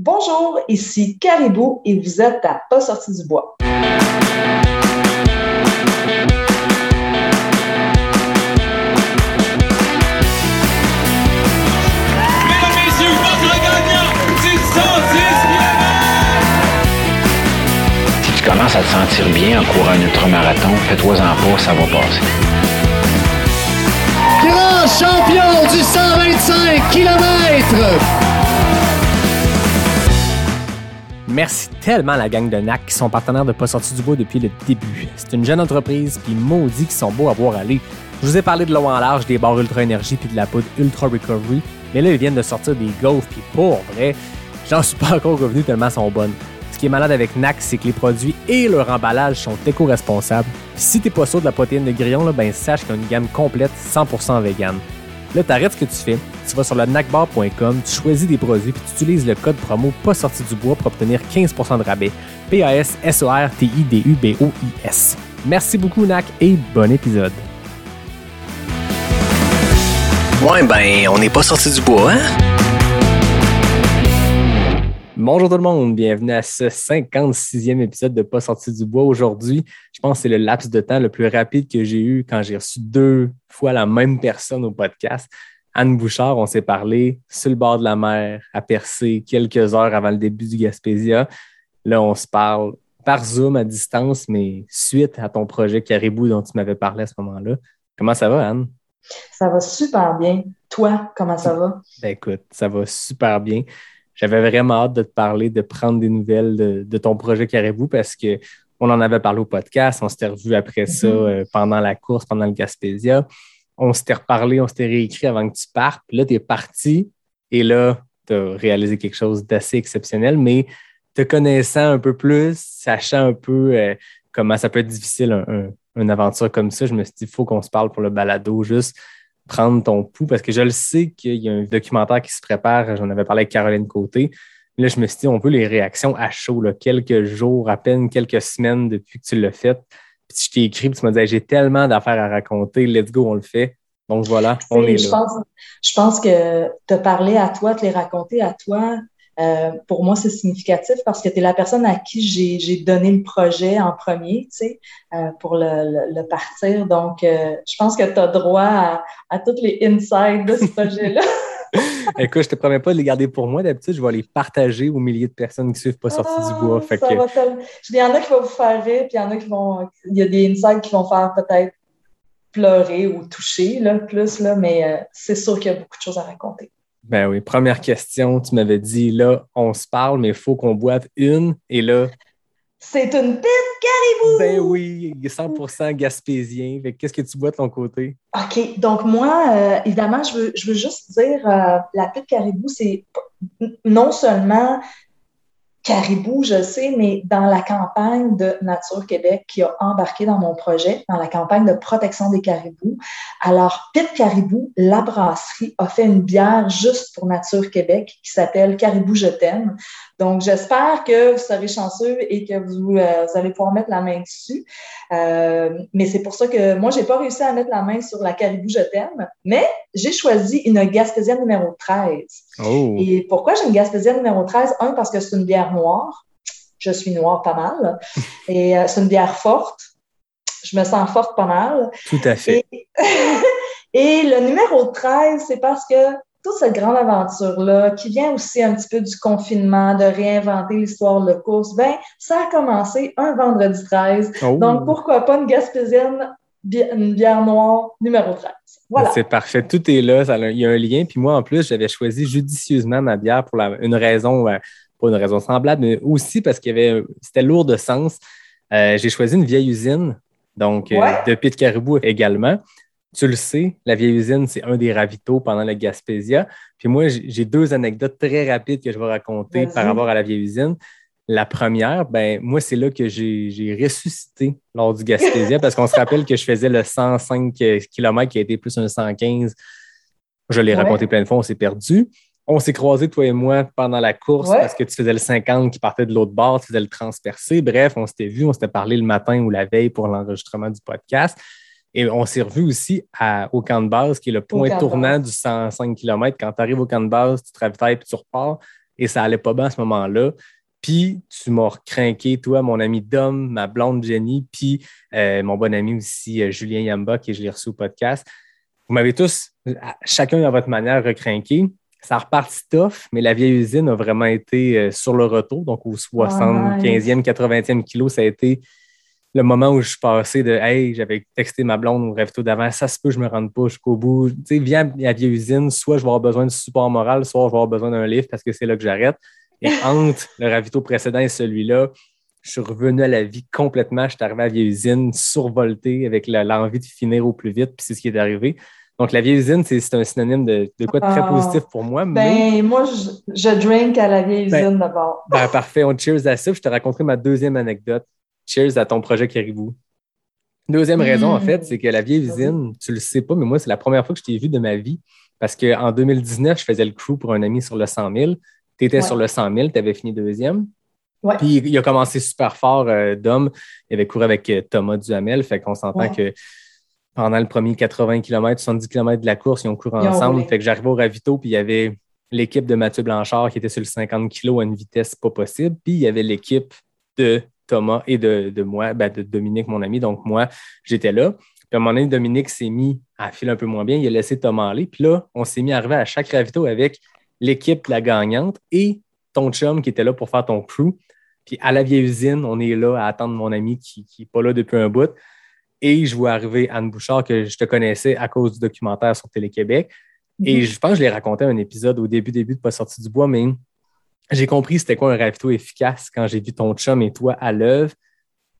Bonjour, ici Caribou et vous êtes à Pas sorti du bois. Si tu commences à te sentir bien en courant un ultramarathon, fais-toi-en pas, ça va passer. Grand champion du 125 km! Merci tellement à la gang de NAC qui sont partenaires de Pas sorti du bois depuis le début. C'est une jeune entreprise, puis maudit qui sont beaux à voir aller. Je vous ai parlé de l'eau en large, des barres Ultra Énergie puis de la poudre Ultra Recovery, mais là, ils viennent de sortir des gaufres, puis pour vrai, j'en suis pas encore revenu tellement sont bonnes. Ce qui est malade avec NAC, c'est que les produits et leur emballage sont éco-responsables. Si t'es pas sûr de la protéine de grillon, là, ben sache qu'il y a une gamme complète 100% vegan. Là, t'arrêtes ce que tu fais, tu vas sur le nacbar.com, tu choisis des produits puis tu utilises le code promo pas sorti du bois pour obtenir 15% de rabais. P-A-S-S-O-R-T-I-D-U-B-O-I-S. Merci beaucoup, NAC, et bon épisode. Ouais, ben, on n'est pas sorti du bois, hein? Bonjour tout le monde, bienvenue à ce 56e épisode de Pas sorti du bois. Aujourd'hui, je pense que c'est le laps de temps le plus rapide que j'ai eu quand j'ai reçu deux fois la même personne au podcast. Anne Bouchard, on s'est parlé sur le bord de la mer, à Percé, quelques heures avant le début du Gaspésia. Là, on se parle par Zoom à distance, mais suite à ton projet Caribou dont tu m'avais parlé à ce moment-là. Comment ça va, Anne? Ça va super bien. Toi, comment ça va? Ben écoute, ça va super bien. J'avais vraiment hâte de te parler, de prendre des nouvelles de, de ton projet Caribou parce que on en avait parlé au podcast, on s'était revu après ça euh, pendant la course, pendant le Gaspésia. On s'était reparlé, on s'était réécrit avant que tu partes. Puis là, tu es parti et là, tu as réalisé quelque chose d'assez exceptionnel, mais te connaissant un peu plus, sachant un peu euh, comment ça peut être difficile, un, un- une aventure comme ça, je me suis dit, il faut qu'on se parle pour le balado, juste prendre ton pouls, parce que je le sais qu'il y a un documentaire qui se prépare, j'en avais parlé avec Caroline Côté. Là, je me suis dit, on veut les réactions à chaud, là, quelques jours, à peine quelques semaines depuis que tu l'as fait. Puis je t'ai écrit, puis tu m'as dit, j'ai tellement d'affaires à raconter, let's go, on le fait. Donc voilà, on est je là. pense, je pense que te parler à toi, te les raconter à toi, euh, pour moi, c'est significatif parce que tu es la personne à qui j'ai donné le projet en premier, tu sais, euh, pour le, le, le partir. Donc, euh, je pense que tu as droit à, à toutes les insides de ce projet-là. Écoute, je te promets pas de les garder pour moi. D'habitude, je vais les partager aux milliers de personnes qui suivent pas sorti du bois. Fait Ah, Ça que, va tellement- Il y en a qui vont vous faire rire, puis il y en a qui vont. Il y a des insides qui vont faire peut-être pleurer ou toucher, là, plus, là, mais c'est sûr qu'il y a beaucoup de choses à raconter. Ben oui, première question, tu m'avais dit, là, on se parle, mais il faut qu'on boive une. Et là, C'est une pite caribou! ben oui, 100% gaspésien. Qu'est-ce que tu bois de ton côté? OK. Donc, moi, euh, évidemment, je veux, je veux juste dire, euh, la pite caribou, c'est non seulement caribou, je sais, mais dans la campagne de Nature Québec qui a embarqué dans mon projet, dans la campagne de protection des caribous. Alors, Pit Caribou, la brasserie, a fait une bière juste pour Nature Québec qui s'appelle Caribou Je t'aime. Donc, j'espère que vous serez chanceux et que vous, euh, vous allez pouvoir mettre la main dessus. Euh, mais c'est pour ça que moi, j'ai pas réussi à mettre la main sur la Caribou Je t'aime, mais j'ai choisi une Gaspésienne numéro 13. Oh! Et pourquoi j'ai une Gaspésienne numéro 13? Un, parce que c'est une bière noire. Je suis noire pas mal. Et euh, c'est une bière forte. Je me sens forte pas mal. Tout à fait. Et, et le numéro 13, c'est parce que toute cette grande aventure-là, qui vient aussi un petit peu du confinement, de réinventer l'histoire de course, ben, ça a commencé un vendredi 13. Oh. Donc, pourquoi pas une Gaspésienne, bi- une bière noire numéro 13? Voilà. C'est parfait. Tout est là. Ça il y a un lien. Puis moi, en plus, j'avais choisi judicieusement ma bière pour la- une raison, euh, pas une raison semblable, mais aussi parce qu'il y avait, c'était lourd de sens. Euh, j'ai choisi une vieille usine, donc euh, Ouais. de Pit Caribou également. Tu le sais, la vieille usine, c'est un des ravitaux pendant le Gaspésia. Puis moi, j'ai j'ai deux anecdotes très rapides que je vais raconter Vas-y. par rapport à la vieille usine. La première, ben moi, c'est là que j'ai ressuscité lors du Gaspésia parce qu'on se rappelle que je faisais le 105 km qui a été plus un 115. Je l'ai Ouais. raconté plein de fois, on s'est perdu. On s'est croisés, toi et moi, pendant la course Ouais. parce que tu faisais le 50 qui partait de l'autre bord, tu faisais le transpercé. Bref, on s'était vu, on s'était parlé le matin ou la veille pour l'enregistrement du podcast. Et on s'est revu aussi à- au camp de base, qui est le point tournant du 105 km. Quand tu arrives au camp de base, tu te ravitailles puis tu repars. et ça allait pas bien à ce moment-là. Puis tu m'as recrinqué, toi, mon ami Dom, ma blonde Jenny, puis euh, mon bon ami aussi, euh, Julien Yamba, qui je l'ai reçu au podcast. Vous m'avez tous, chacun à votre manière, recrinqué. Ça a reparti tough, mais la vieille usine a vraiment été euh, sur le retour. Donc, au 75e, 80e kilo, ça a été le moment où je suis passé de Hey, j'avais texté ma blonde au ravito d'avant, ça se peut, je me rende pas jusqu'au bout. Tu sais, viens la vieille usine, soit je vais avoir besoin de support moral, soit je vais avoir besoin d'un livre parce que c'est là que j'arrête. Et entre le ravito précédent et celui-là, je suis revenu à la vie complètement. Je suis arrivé à la vieille usine survolté avec l'envie de finir au plus vite, puis c'est ce qui est arrivé. Donc, la vieille usine, c'est un synonyme de, quoi de très ah. positif pour moi. Ben, moi, je, drink à la vieille ben, usine d'abord. Ben, parfait. On cheers à ça. Je te raconterai ma deuxième anecdote. Cheers à ton projet Caribou. Deuxième raison, en fait, hmm. c'est que la vieille usine, tu le sais pas, mais moi, c'est la première fois que je t'ai vu de ma vie. Parce qu'en 2019, je faisais le crew pour un ami sur le 100 000. Tu étais sur le 100 000, tu avais fini deuxième. Puis il a commencé super fort, euh, Dom. Il avait couru avec euh, Thomas Duhamel. Fait qu'on s'entend que pendant le premier 80 km, 70 km de la course, ils ont couru ensemble. Fait que j'arrivais au ravito, puis il y avait l'équipe de Mathieu Blanchard qui était sur le 50 kg à une vitesse pas possible. Puis il y avait l'équipe de Thomas et de, moi, ben, de Dominique, mon ami. Donc moi, j'étais là. Puis à un moment donné, Dominique s'est mis à filer un peu moins bien. Il a laissé Thomas aller. Puis là, on s'est mis à arriver à chaque ravito avec l'équipe la gagnante et ton chum qui était là pour faire ton crew. Puis à la vieille usine, on est là à attendre mon ami qui n'est pas là depuis un bout. Et je vois arriver Anne Bouchard, que je te connaissais à cause du documentaire sur Télé-Québec. Et mhm. je pense que je l'ai raconté un épisode au début, début de Pas sorti du bois, mais j'ai compris c'était quoi un ravito efficace quand j'ai vu ton chum et toi à l'œuvre.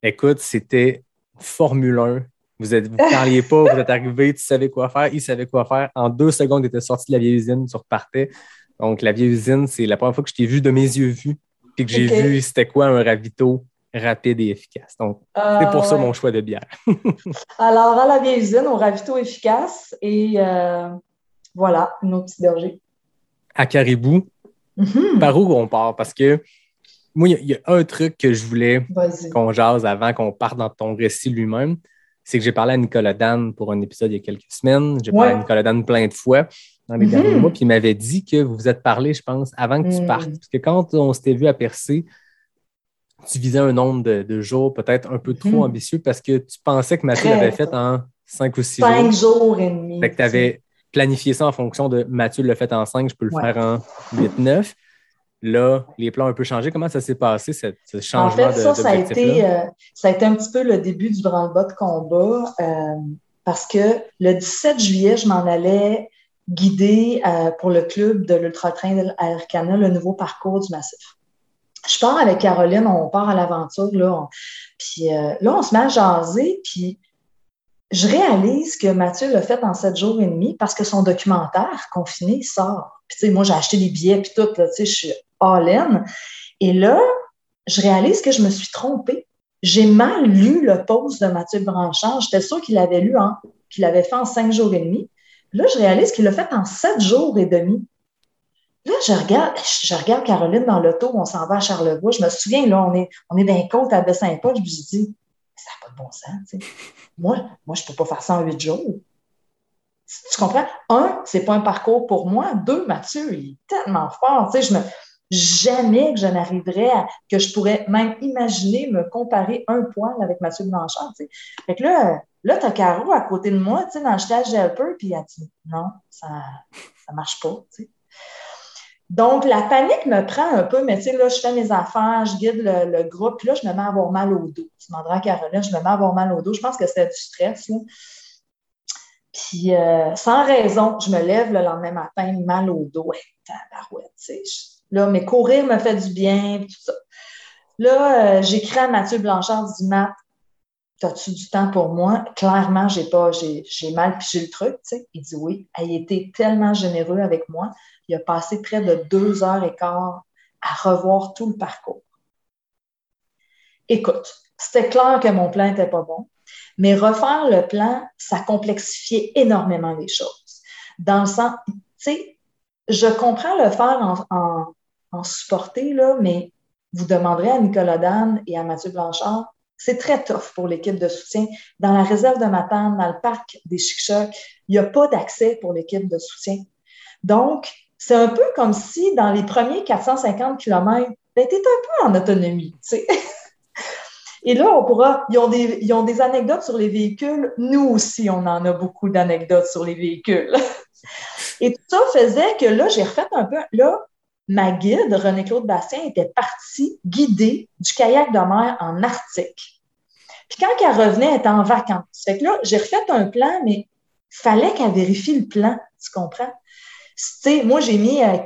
Écoute, c'était Formule 1. Vous ne vous parliez pas, vous êtes arrivé, tu savais quoi faire, il savait quoi faire. En deux secondes, tu étais sorti de la vieille usine, tu repartais. Donc, la vieille usine, c'est la première fois que je t'ai vu de mes yeux vus, puis que j'ai vu c'était quoi un ravito rapide et efficace. Donc, c'est pour ça ah, mon choix de bière. Alors, à la vieille usine, au ravito efficace et euh, voilà, une autre petite berger. À Caribou, mhm. par où on part? Parce que moi, il y, a un truc que je voulais qu'on jase avant qu'on parte dans ton récit lui-même. C'est que j'ai parlé à Nicolas Dan pour un épisode il y a quelques semaines. J'ai parlé à Nicolas Dan plein de fois dans les derniers mhm. mois, puis il m'avait dit que vous vous êtes parlé, je pense, avant que tu mhm. partes. Parce que quand on s'était vu à Percé, tu visais un nombre de, jours peut-être un peu trop mhm. ambitieux parce que tu pensais que Mathieu l'avait fait en cinq ou six jours. Cinq jours et demi. Fait que tu avais planifié ça en fonction de Mathieu l'a fait en cinq, je peux le faire en huit, neuf. Là, les plans ont un peu changé. Comment ça s'est passé, ce, changement en fait, ça, ça, a été, euh, ça a été un petit peu le début du branle-bas de combat euh, parce que le 17 juillet, je m'en allais guider euh, pour le club de l'Ultra-Train d'Arcana le nouveau parcours du massif je pars avec Caroline, on part à l'aventure, là. puis euh, là, on se met à jaser, puis je réalise que Mathieu l'a fait en sept jours et demi parce que son documentaire confiné sort. Puis, tu sais, moi, j'ai acheté des billets, puis tout, tu sais, je suis all-in. Et là, je réalise que je me suis trompée. J'ai mal lu le post de Mathieu Branchard. J'étais sûre qu'il avait lu, qu'il avait fait en cinq jours et demi. Là, je réalise qu'il l'a fait en sept jours et demi. Là, je regarde, je regarde Caroline dans l'auto, on s'en va à Charlevoix. Je me souviens, là, on est, on est d'un côte à Baie-Saint-Paul. Je me suis dit, ça n'a pas de bon sens. Moi, moi, je ne peux pas faire ça en huit jours. Tu comprends? Un, c'est pas un parcours pour moi. Deux, Mathieu, il est tellement fort. je me, jamais que je n'arriverais à, que je pourrais même imaginer me comparer un poil avec Mathieu Blanchard. Fait que là, là, tu as Caro à côté de moi, tu sais, dans le stage Helper, puis elle dit non, ça ne marche pas. sais. Donc, la panique me prend un peu, mais tu sais, là, je fais mes affaires, je guide le, groupe, puis là, je me mets à avoir mal au dos. Tu demanderas à Caroline, je me mets à avoir mal au dos. Je pense que c'est du stress. Là. Puis, euh, sans raison, je me lève le lendemain matin, mal au dos. Ouais, tabarouette, tu sais. Là, mais courir me fait du bien, tout ça. Là, euh, j'écris à Mathieu Blanchard, je dis, Matt, as-tu du temps pour moi? Clairement, j'ai pas, j'ai, mal j'ai le truc, tu sais. Il dit oui. Il était tellement généreux avec moi. Il a passé près de deux heures et quart à revoir tout le parcours. Écoute, c'était clair que mon plan n'était pas bon, mais refaire le plan, ça complexifiait énormément les choses. Dans le sens, tu sais, je comprends le faire en, en supporter, là, mais vous demanderez à Nicolas Dan et à Mathieu Blanchard, c'est très tough pour l'équipe de soutien. Dans la réserve de Matane, dans le parc des Chic il n'y a pas d'accès pour l'équipe de soutien. Donc, c'est un peu comme si dans les premiers 450 km, ben, tu un peu en autonomie. Tu sais. Et là, on pourra, ils ont, des, ils ont des anecdotes sur les véhicules. Nous aussi, on en a beaucoup d'anecdotes sur les véhicules. Et tout ça faisait que là, j'ai refait un peu. Là, ma guide, René-Claude Bastien, était partie guider du kayak de mer en Arctique. Puis quand elle revenait, elle était en vacances. Fait que là, j'ai refait un plan, mais fallait qu'elle vérifie le plan, tu comprends? Moi, j'ai mis euh,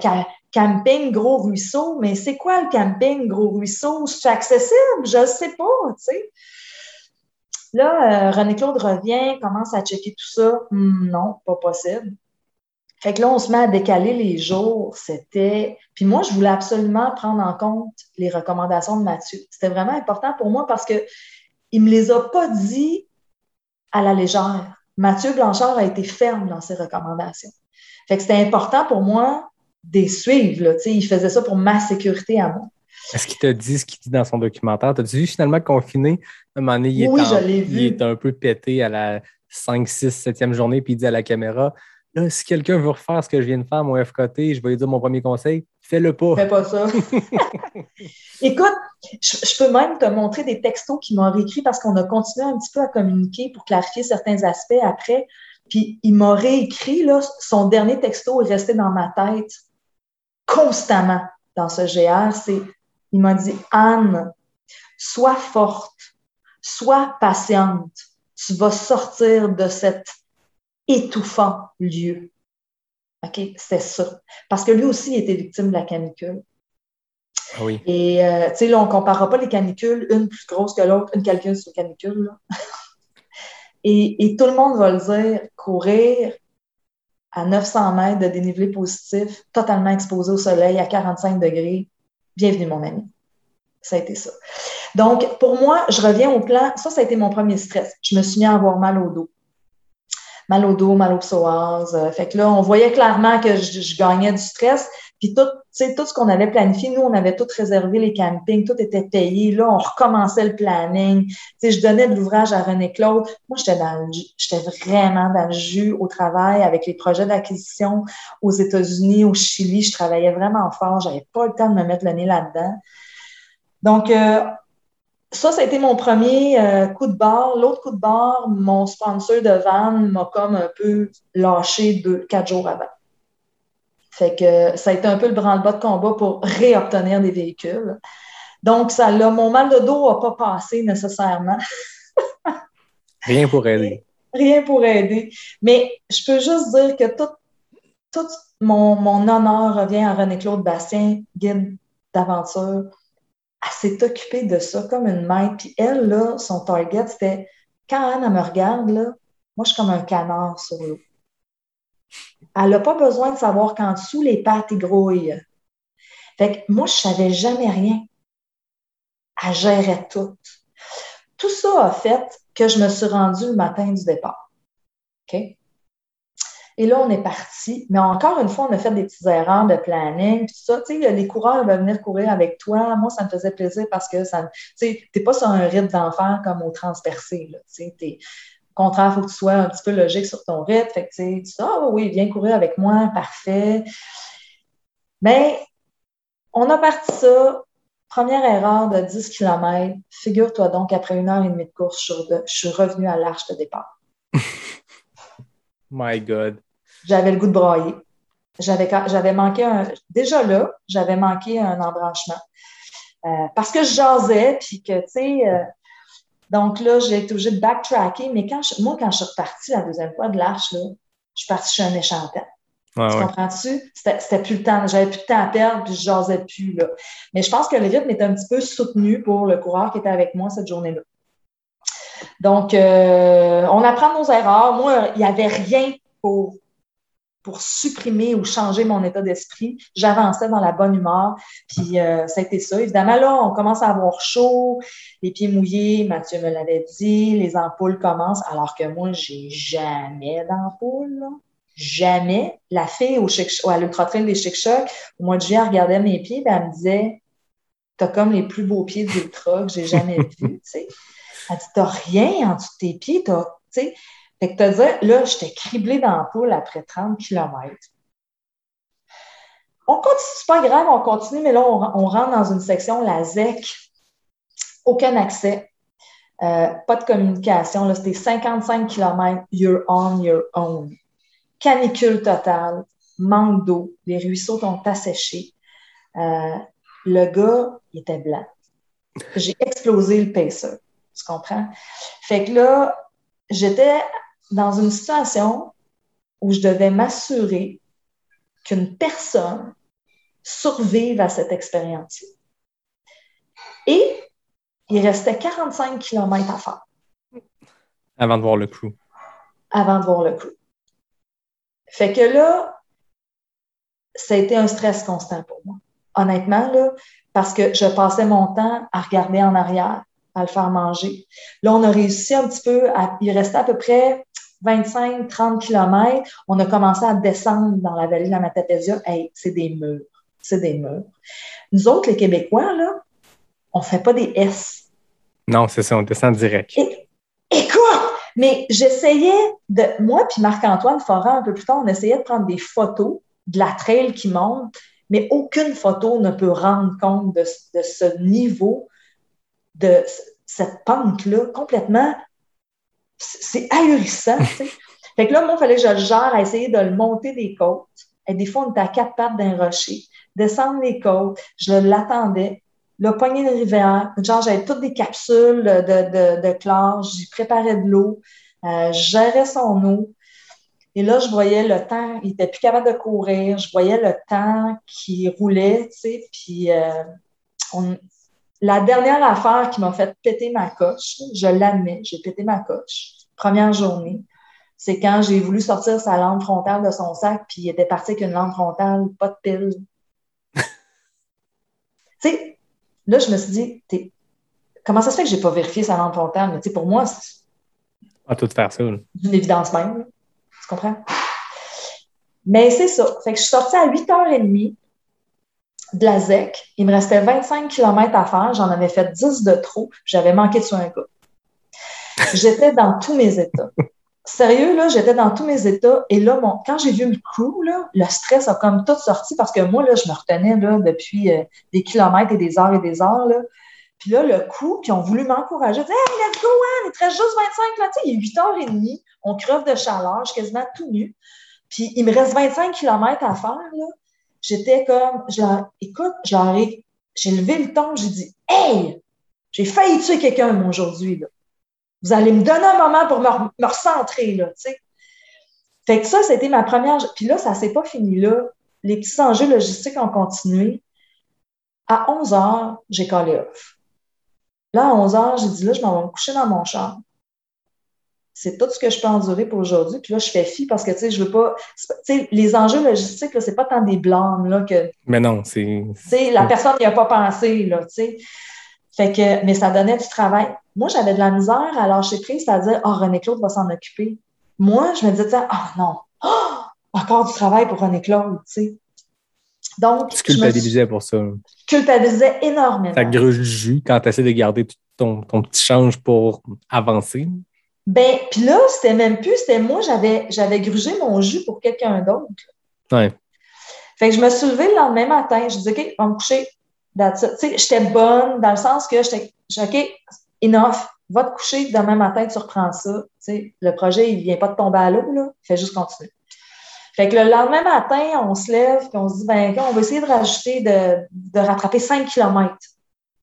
camping Gros Ruisseau, mais c'est quoi le camping Gros Ruisseau? C'est accessible? Je ne sais pas, tu sais. Là, euh, René-Claude revient, commence à checker tout ça. Hmm, non, pas possible. Fait que là, on se met à décaler les jours. C'était. Puis moi, je voulais absolument prendre en compte les recommandations de Mathieu. C'était vraiment important pour moi parce qu'il ne me les a pas dit à la légère. Mathieu Blanchard a été ferme dans ses recommandations. Fait que c'était important pour moi de les suivre. Là. Il faisait ça pour ma sécurité à moi. Est-ce qu'il t'a dit ce qu'il dit dans son documentaire? T'as-tu vu finalement confiné? À un moment donné, il, oui, est, vu. il est un peu pété à la 5, 6, 7e journée, puis il dit à la caméra Là, si quelqu'un veut refaire ce que je viens de faire, mon FKT, je vais lui dire mon premier conseil, fais-le pas. Fais pas ça. Écoute, je, peux même te montrer des textos qu'il m'a réécrits parce qu'on a continué un petit peu à communiquer pour clarifier certains aspects après. Puis il m'a réécrit, là, son dernier texto est resté dans ma tête constamment dans ce GR. C'est, il m'a dit, Anne, sois forte, sois patiente. Tu vas sortir de cette étouffant lieu. OK? C'est ça. Parce que lui aussi était victime de la canicule. Ah oui. Et, euh, tu sais, là, on ne comparera pas les canicules, une plus grosse que l'autre, une calcul sur canicule. et, et, tout le monde va le dire, courir à 900 mètres de dénivelé positif, totalement exposé au soleil à 45 degrés, bienvenue, mon ami. Ça a été ça. Donc, pour moi, je reviens au plan. Ça, ça a été mon premier stress. Je me suis mis à avoir mal au dos mal au dos, mal au psoas. Euh, fait que là, on voyait clairement que je, gagnais du stress. Puis tout, tout ce qu'on avait planifié, nous, on avait tout réservé, les campings, tout était payé. Là, on recommençait le planning. sais, je donnais de l'ouvrage à René Claude. Moi, j'étais dans j'étais vraiment dans le jus au travail avec les projets d'acquisition aux États-Unis, au Chili. Je travaillais vraiment fort. J'avais pas le temps de me mettre le nez là-dedans. Donc, euh, ça, ça a été mon premier euh, coup de barre. L'autre coup de barre, mon sponsor de van m'a comme un peu lâché deux, quatre jours avant. Fait que ça a été un peu le branle-bas de combat pour réobtenir des véhicules. Donc, ça là, mon mal de dos n'a pas passé nécessairement. Rien pour aider. Rien pour aider. Mais je peux juste dire que tout, tout mon, mon honneur revient à René-Claude Bastien, guide d'aventure elle s'est occupée de ça comme une maître. Puis elle, là, son target, c'était quand Anne, me regarde, là, moi, je suis comme un canard sur l'eau. Elle n'a pas besoin de savoir qu'en dessous, les pattes, grouillent. Fait que moi, je ne savais jamais rien. Elle gérait tout. Tout ça a fait que je me suis rendue le matin du départ. Et là, on est parti. Mais encore une fois, on a fait des petites erreurs de planning. Puis ça, les coureurs veulent venir courir avec toi. Moi, ça me faisait plaisir parce que ça, tu sais, t'es pas sur un rythme d'enfer comme au transpercé. Au contraire, il faut que tu sois un petit peu logique sur ton rythme. Fait tu dis, ah oui, viens courir avec moi, parfait. Mais on a parti ça. Première erreur de 10 km. Figure-toi donc, après une heure et demie de course, je suis revenue à l'arche de départ. My God. J'avais le goût de brailler. J'avais, j'avais manqué un. Déjà là, j'avais manqué un embranchement. Euh, parce que je jasais, puis que, tu sais. Euh, donc là, j'ai été obligée de backtracker. Mais quand moi, quand je suis repartie la deuxième fois de l'arche, là, je suis partie chez un échantant. tu comprends-tu? C'était, c'était plus le temps. J'avais plus de temps à perdre, puis je jasais plus. Là. Mais je pense que le rythme était un petit peu soutenu pour le coureur qui était avec moi cette journée-là. Donc, euh, on apprend nos erreurs. Moi, il n'y avait rien pour, pour supprimer ou changer mon état d'esprit. J'avançais dans la bonne humeur. Puis, euh, ça a été ça. Évidemment, là, on commence à avoir chaud, les pieds mouillés. Mathieu me l'avait dit. Les ampoules commencent. Alors que moi, j'ai jamais d'ampoules. Jamais. La fille au, à l'Ultra Trail des Chic Chocs, au mois de juillet, elle regardait mes pieds elle me disait T'as comme les plus beaux pieds d'Ultra que j'ai jamais vus. Elle dit, t'as rien en dessous de tes pieds, t'as, tu sais. Fait que t'as dit, là, j'étais criblée dans la poule après 30 km. On continue, c'est pas grave, on continue, mais là, on, rentre dans une section, la ZEC. Aucun accès. Euh, pas de communication. Là, c'était 55 km, you're on your own. Canicule totale, manque d'eau, les ruisseaux sont asséchés. Euh, le gars, il était blanc. J'ai explosé le pacer. Tu comprends? Fait que là, j'étais dans une situation où je devais m'assurer qu'une personne survive à cette expérience. Et il restait 45 km à faire. Avant de voir le crew. Avant de voir le crew. Fait que là, ça a été un stress constant pour moi. Honnêtement, là, parce que je passais mon temps à regarder en arrière, à le faire manger. Là, on a réussi un petit peu, à, il restait à peu près 25-30 km. On a commencé à descendre dans la vallée de la Matapédia. Hey, c'est des murs. C'est des murs. Nous autres, les Québécois, là, on ne fait pas des S. Non, c'est ça, on descend direct. Et, écoute, mais j'essayais de. Moi, puis Marc-Antoine Foran, un peu plus tard, on essayait de prendre des photos de la trail qui monte, mais aucune photo ne peut rendre compte de, de ce niveau, de cette pente-là, complètement. C'est ahurissant, tu sais. Fait que là, moi, il fallait que je le gère à essayer de le monter des côtes. Et des fois, on était à quatre pattes d'un rocher. Descendre les côtes, je l'attendais. Le poignet de rivière, genre, j'avais toutes des capsules de, de, de chlore, j'y préparais de l'eau, euh, je gérais son eau. Et là, je voyais le temps, il était plus capable de courir, je voyais le temps qui roulait, tu sais, puis euh, on... la dernière affaire qui m'a fait péter ma coche, je l'admets, j'ai pété ma coche, première journée, c'est quand j'ai voulu sortir sa lampe frontale de son sac, puis il était parti avec une lampe frontale, pas de pile. tu sais, là, je me suis dit, comment ça se fait que j'ai pas vérifié sa lampe frontale? Mais tu sais, pour moi, c'est À tout faire ça. là. une évidence même. Tu comprends? Mais c'est ça. Fait que je suis sortie à 8h30 de la ZEC. Il me restait 25 km à faire. J'en avais fait 10 de trop. J'avais manqué sur un gars. J'étais dans tous mes états. Sérieux, là, j'étais dans tous mes états. Et là, mon, quand j'ai vu le crew, là, le stress a comme tout sorti parce que moi, là, je me retenais là, depuis euh, des kilomètres et des heures et des heures. Là. Puis là, le coup, qui ont voulu m'encourager, Hey, let's go, hein, il te reste juste 25 là, il est 8h30, on creve de chaleur, je suis quasiment tout nu. Puis il me reste 25 km à faire, là. J'étais comme, je écoute, j'ai levé le ton, j'ai dit Hey, j'ai failli tuer quelqu'un, aujourd'hui, là. Vous allez me donner un moment pour me, re- me recentrer, là. Fait que ça, c'était ma première. Puis là, ça s'est pas fini là. Les petits enjeux logistiques ont continué. À 11 heures, j'ai collé off. Là, à 11 heures, j'ai dit, là, je m'en vais me coucher dans mon char. C'est tout ce que je peux endurer pour aujourd'hui. Puis là, je fais fi parce que, tu sais, je veux pas. Tu sais, les enjeux logistiques, là, c'est pas tant des blâmes, là, que, Mais non, c'est. tu sais, la personne n'y a pas pensé, là, tu sais. Fait que, mais ça donnait du travail. Moi, j'avais de la misère à lâcher prise, c'est-à-dire, oh, René-Claude va s'en occuper. Moi, je me disais, ah non, oh, encore du travail pour René-Claude, tu sais. Donc, Tu me culpabilisais pour ça. culpabilisais énormément. Ça gruge du jus quand tu essaies de garder ton, ton petit change pour avancer. Ben, puis là, c'était même plus, c'était moi, j'avais, j'avais grugé mon jus pour quelqu'un d'autre. Ouais. Fait que je me suis levée le lendemain matin, je dis, OK, on va me coucher. J'étais bonne dans le sens que j'étais, OK, enough, va te coucher, demain matin, tu reprends ça. Le projet, il vient pas de tomber à l'eau, là, il fait juste continuer. Fait que le lendemain matin, on se lève et on se dit, ben, on va essayer de rajouter, de, de rattraper 5 km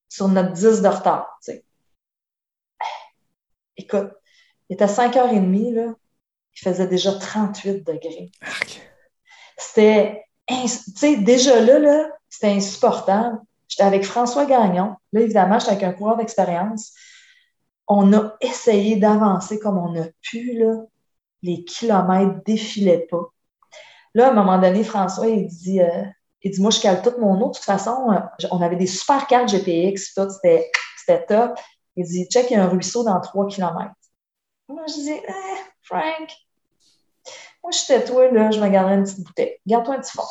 sur notre 10 de retard. Écoute, il était 5h30, là, il faisait déjà 38 degrés. C'était, tu sais, déjà là, là c'était insupportable. J'étais avec François Gagnon. Là, évidemment, j'étais avec un coureur d'expérience. On a essayé d'avancer comme on a pu, là. Les kilomètres défilaient pas. Là, à un moment donné, François, il dit, euh, il dit, moi, je cale toute mon eau. De toute façon, euh, on avait des super cartes GPX, tout, c'était, c'était top. Il dit, check, il y a un ruisseau dans 3 km. Moi, je dis, eh, Frank, moi, j'étais toi, là, je me garderais une petite bouteille. Garde-toi un petit fond.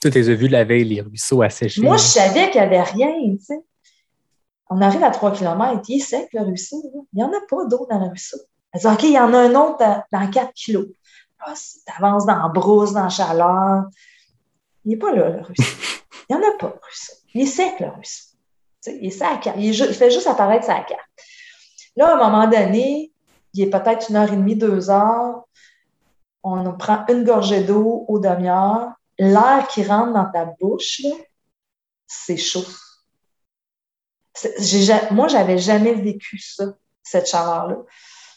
Tu les as vus la veille, les ruisseaux asséchés. Moi, je savais qu'il n'y avait rien, tu sais. On arrive à 3 km, il est sec, le ruisseau. là. Il n'y en a pas d'eau dans le ruisseau. Elle dit, OK, il y en a un autre à- dans 4 kilos. Ah, tu avances dans la brousse, dans la chaleur. Il n'est pas là, le ruisseau. Il n'y en a pas, le ruisseau. Il est sec, le ruisseau. il est sec Il, il, fait juste apparaître sa carte. Là, à un moment donné, il est peut-être une heure et demie, deux heures. On prend une gorgée d'eau au demi-heure. L'air qui rentre dans ta bouche, c'est chaud. Moi, j'avais jamais vécu ça, cette chaleur-là.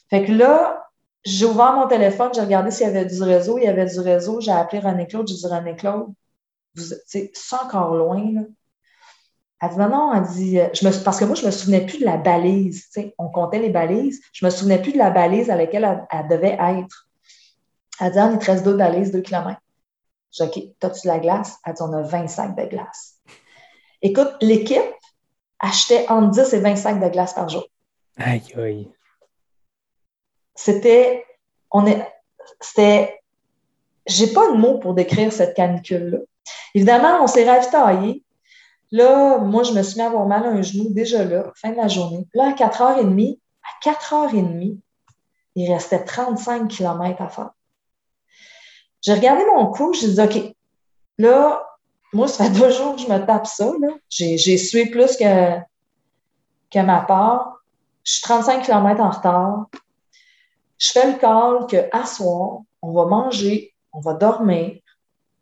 Fait que là, j'ai ouvert mon téléphone, j'ai regardé s'il y avait du réseau. Il y avait du réseau. J'ai appelé René-Claude. J'ai dit, René-Claude, c'est encore loin. Elle dit non, non, elle dit, euh, je me, parce que moi, je me souvenais plus de la balise. On comptait les balises. Je me souvenais plus de la balise à laquelle elle, devait être. Elle dit, on il te reste deux balises, deux kilomètres. J'ai dit, OK, t'as-tu de la glace? Elle dit, on a 20 sacs de glace. Écoute, l'équipe achetait entre 10 et 20 sacs de glace par jour. Aïe, aïe. C'était, on est, c'était, j'ai pas de mots pour décrire cette canicule-là. Évidemment, on s'est ravitaillé. Là, moi, je me suis mis à avoir mal à un genou déjà là, fin de la journée. Là, à 4h30, à 4h30, il restait 35 km à faire. J'ai regardé mon cou, j'ai dit, OK, là, moi, ça fait deux jours que je me tape ça. J'ai sué plus que, que ma part. Je suis 35 km en retard. Je fais le call qu'à soir, on va manger, on va dormir,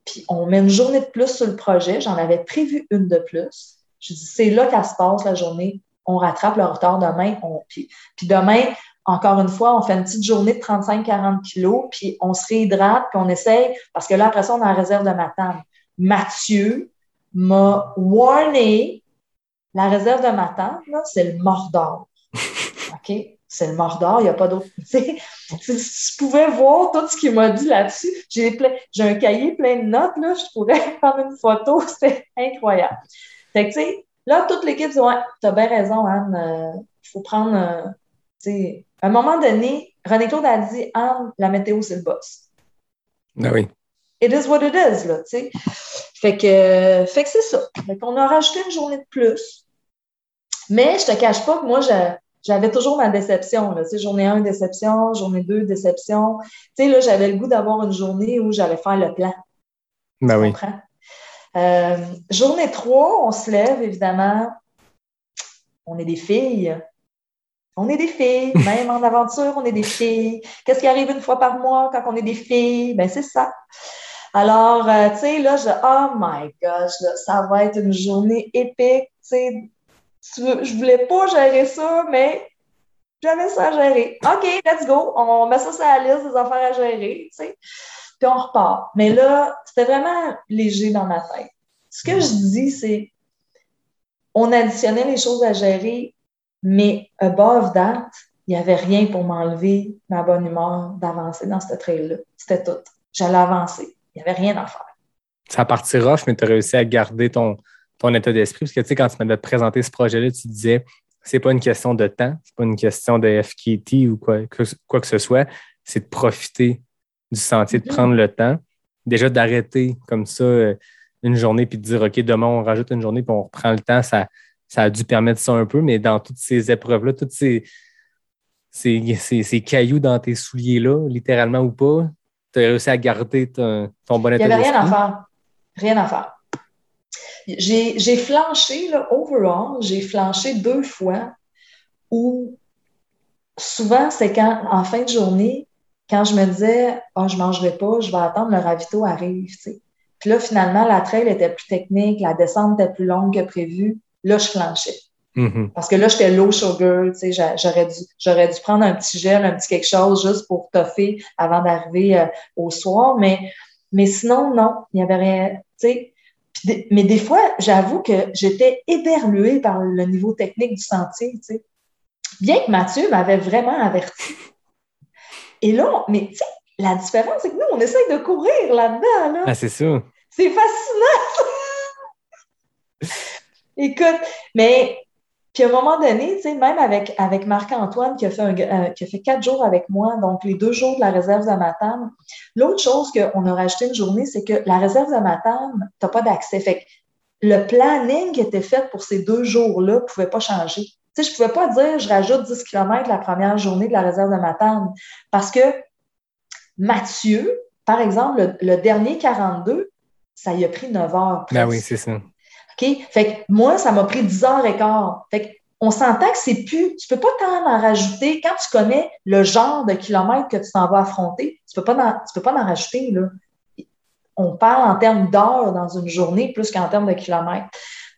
puis on met une journée de plus sur le projet. J'en avais prévu une de plus. Je dis, c'est là qu'elle se passe la journée. On rattrape le retard demain. On, puis, demain, encore une fois, on fait une petite journée de 35-40 kilos, puis on se réhydrate, puis on essaye, parce que là, après ça, on a la réserve de Matane. Mathieu m'a warné, la réserve de Matane, c'est le mordor. OK? c'est le Mordor, il n'y a pas d'autre. si tu pouvais voir tout ce qu'il m'a dit là-dessus, j'ai, un cahier plein de notes, là, je pourrais prendre une photo, c'est incroyable. Fait que, tu sais, là, toute l'équipe dit Ouais, tu as bien raison, Anne, il euh, faut prendre. Euh, tu sais, à un moment donné, René-Claude a dit Anne, la météo, c'est le boss. Ah oui. It is what it is, là, tu sais. Fait que, fait que c'est ça. Fait qu'on a rajouté une journée de plus. Mais je te cache pas que moi, je, j'avais toujours ma déception. Là. Journée 1, déception, journée 2, déception. Tu sais, là, j'avais le goût d'avoir une journée où j'allais faire le plan. Ben oui. Euh, journée 3, on se lève, évidemment. On est des filles. On est des filles. Même en aventure, on est des filles. Qu'est-ce qui arrive une fois par mois quand on est des filles? Ben, c'est ça. Alors, euh, tu sais, là, je oh my gosh, ça va être une journée épique. Tu sais, je voulais pas gérer ça, mais j'avais ça à gérer. OK, let's go. On met ça sur la liste des affaires à gérer, tu sais. Puis on repart. Mais là, c'était vraiment léger dans ma tête. Ce que je dis, c'est on additionnait les choses à gérer, mais above that, il n'y avait rien pour m'enlever ma bonne humeur d'avancer dans ce trail-là. C'était tout. J'allais avancer. Il n'y avait rien à faire. Ça partit rough, mais tu as réussi à garder ton, ton état d'esprit? Parce que tu sais, quand tu m'avais présenté ce projet-là, tu disais c'est pas une question de temps, c'est pas une question de FKT ou quoi que, quoi que ce soit, c'est de profiter du sentier, de mm-hmm. prendre le temps. Déjà d'arrêter comme ça euh, une journée puis de dire OK, demain on rajoute une journée puis on reprend le temps, ça, ça a dû permettre ça un peu, mais dans toutes ces épreuves-là, toutes ces, ces, cailloux dans tes souliers-là, littéralement ou pas, tu as réussi à garder ton, ton bon état d'esprit. Il n'y avait rien à faire. Rien à faire. J'ai flanché, là, overall, j'ai flanché deux fois où souvent, c'est quand, en fin de journée, quand je me disais, oh, je ne mangerai pas, je vais attendre, le ravito arrive, tu Puis là, finalement, la trail était plus technique, la descente était plus longue que prévu. Là, je flanchais. Mm-hmm. Parce que là, j'étais low sugar, tu sais, j'aurais dû, j'aurais dû prendre un petit gel, un petit quelque chose juste pour toffer avant d'arriver euh, au soir. Mais, mais sinon, non, il n'y avait rien, tu sais mais des fois, j'avoue que j'étais éberluée par le niveau technique du sentier, tu sais. Bien que Mathieu m'avait vraiment averti. Et là, mais tu sais, la différence, c'est que nous, on essaye de courir là-dedans. Là. Ah, c'est ça. C'est fascinant. Écoute, mais puis à un moment donné, tu sais, même avec, avec Marc-Antoine qui a, fait euh, qui a fait quatre jours avec moi, donc les deux jours de la réserve de Matane, l'autre chose qu'on a rajouté une journée, c'est que la réserve de Matane, tu n'as pas d'accès. Fait le planning qui était fait pour ces deux jours-là ne pouvait pas changer. Tu sais, je ne pouvais pas dire je rajoute 10 km la première journée de la réserve de Matane parce que Mathieu, par exemple, le, le dernier 42, ça y a pris 9 heures. Ben oui, c'est ça. OK? Fait que moi, ça m'a pris 10 heures et quart. Fait que on s'entend que c'est plus, tu peux pas tant en rajouter quand tu connais le genre de kilomètres que tu t'en vas affronter. Tu peux pas en, tu peux pas en rajouter, là. On parle en termes d'heures dans une journée plus qu'en termes de kilomètres.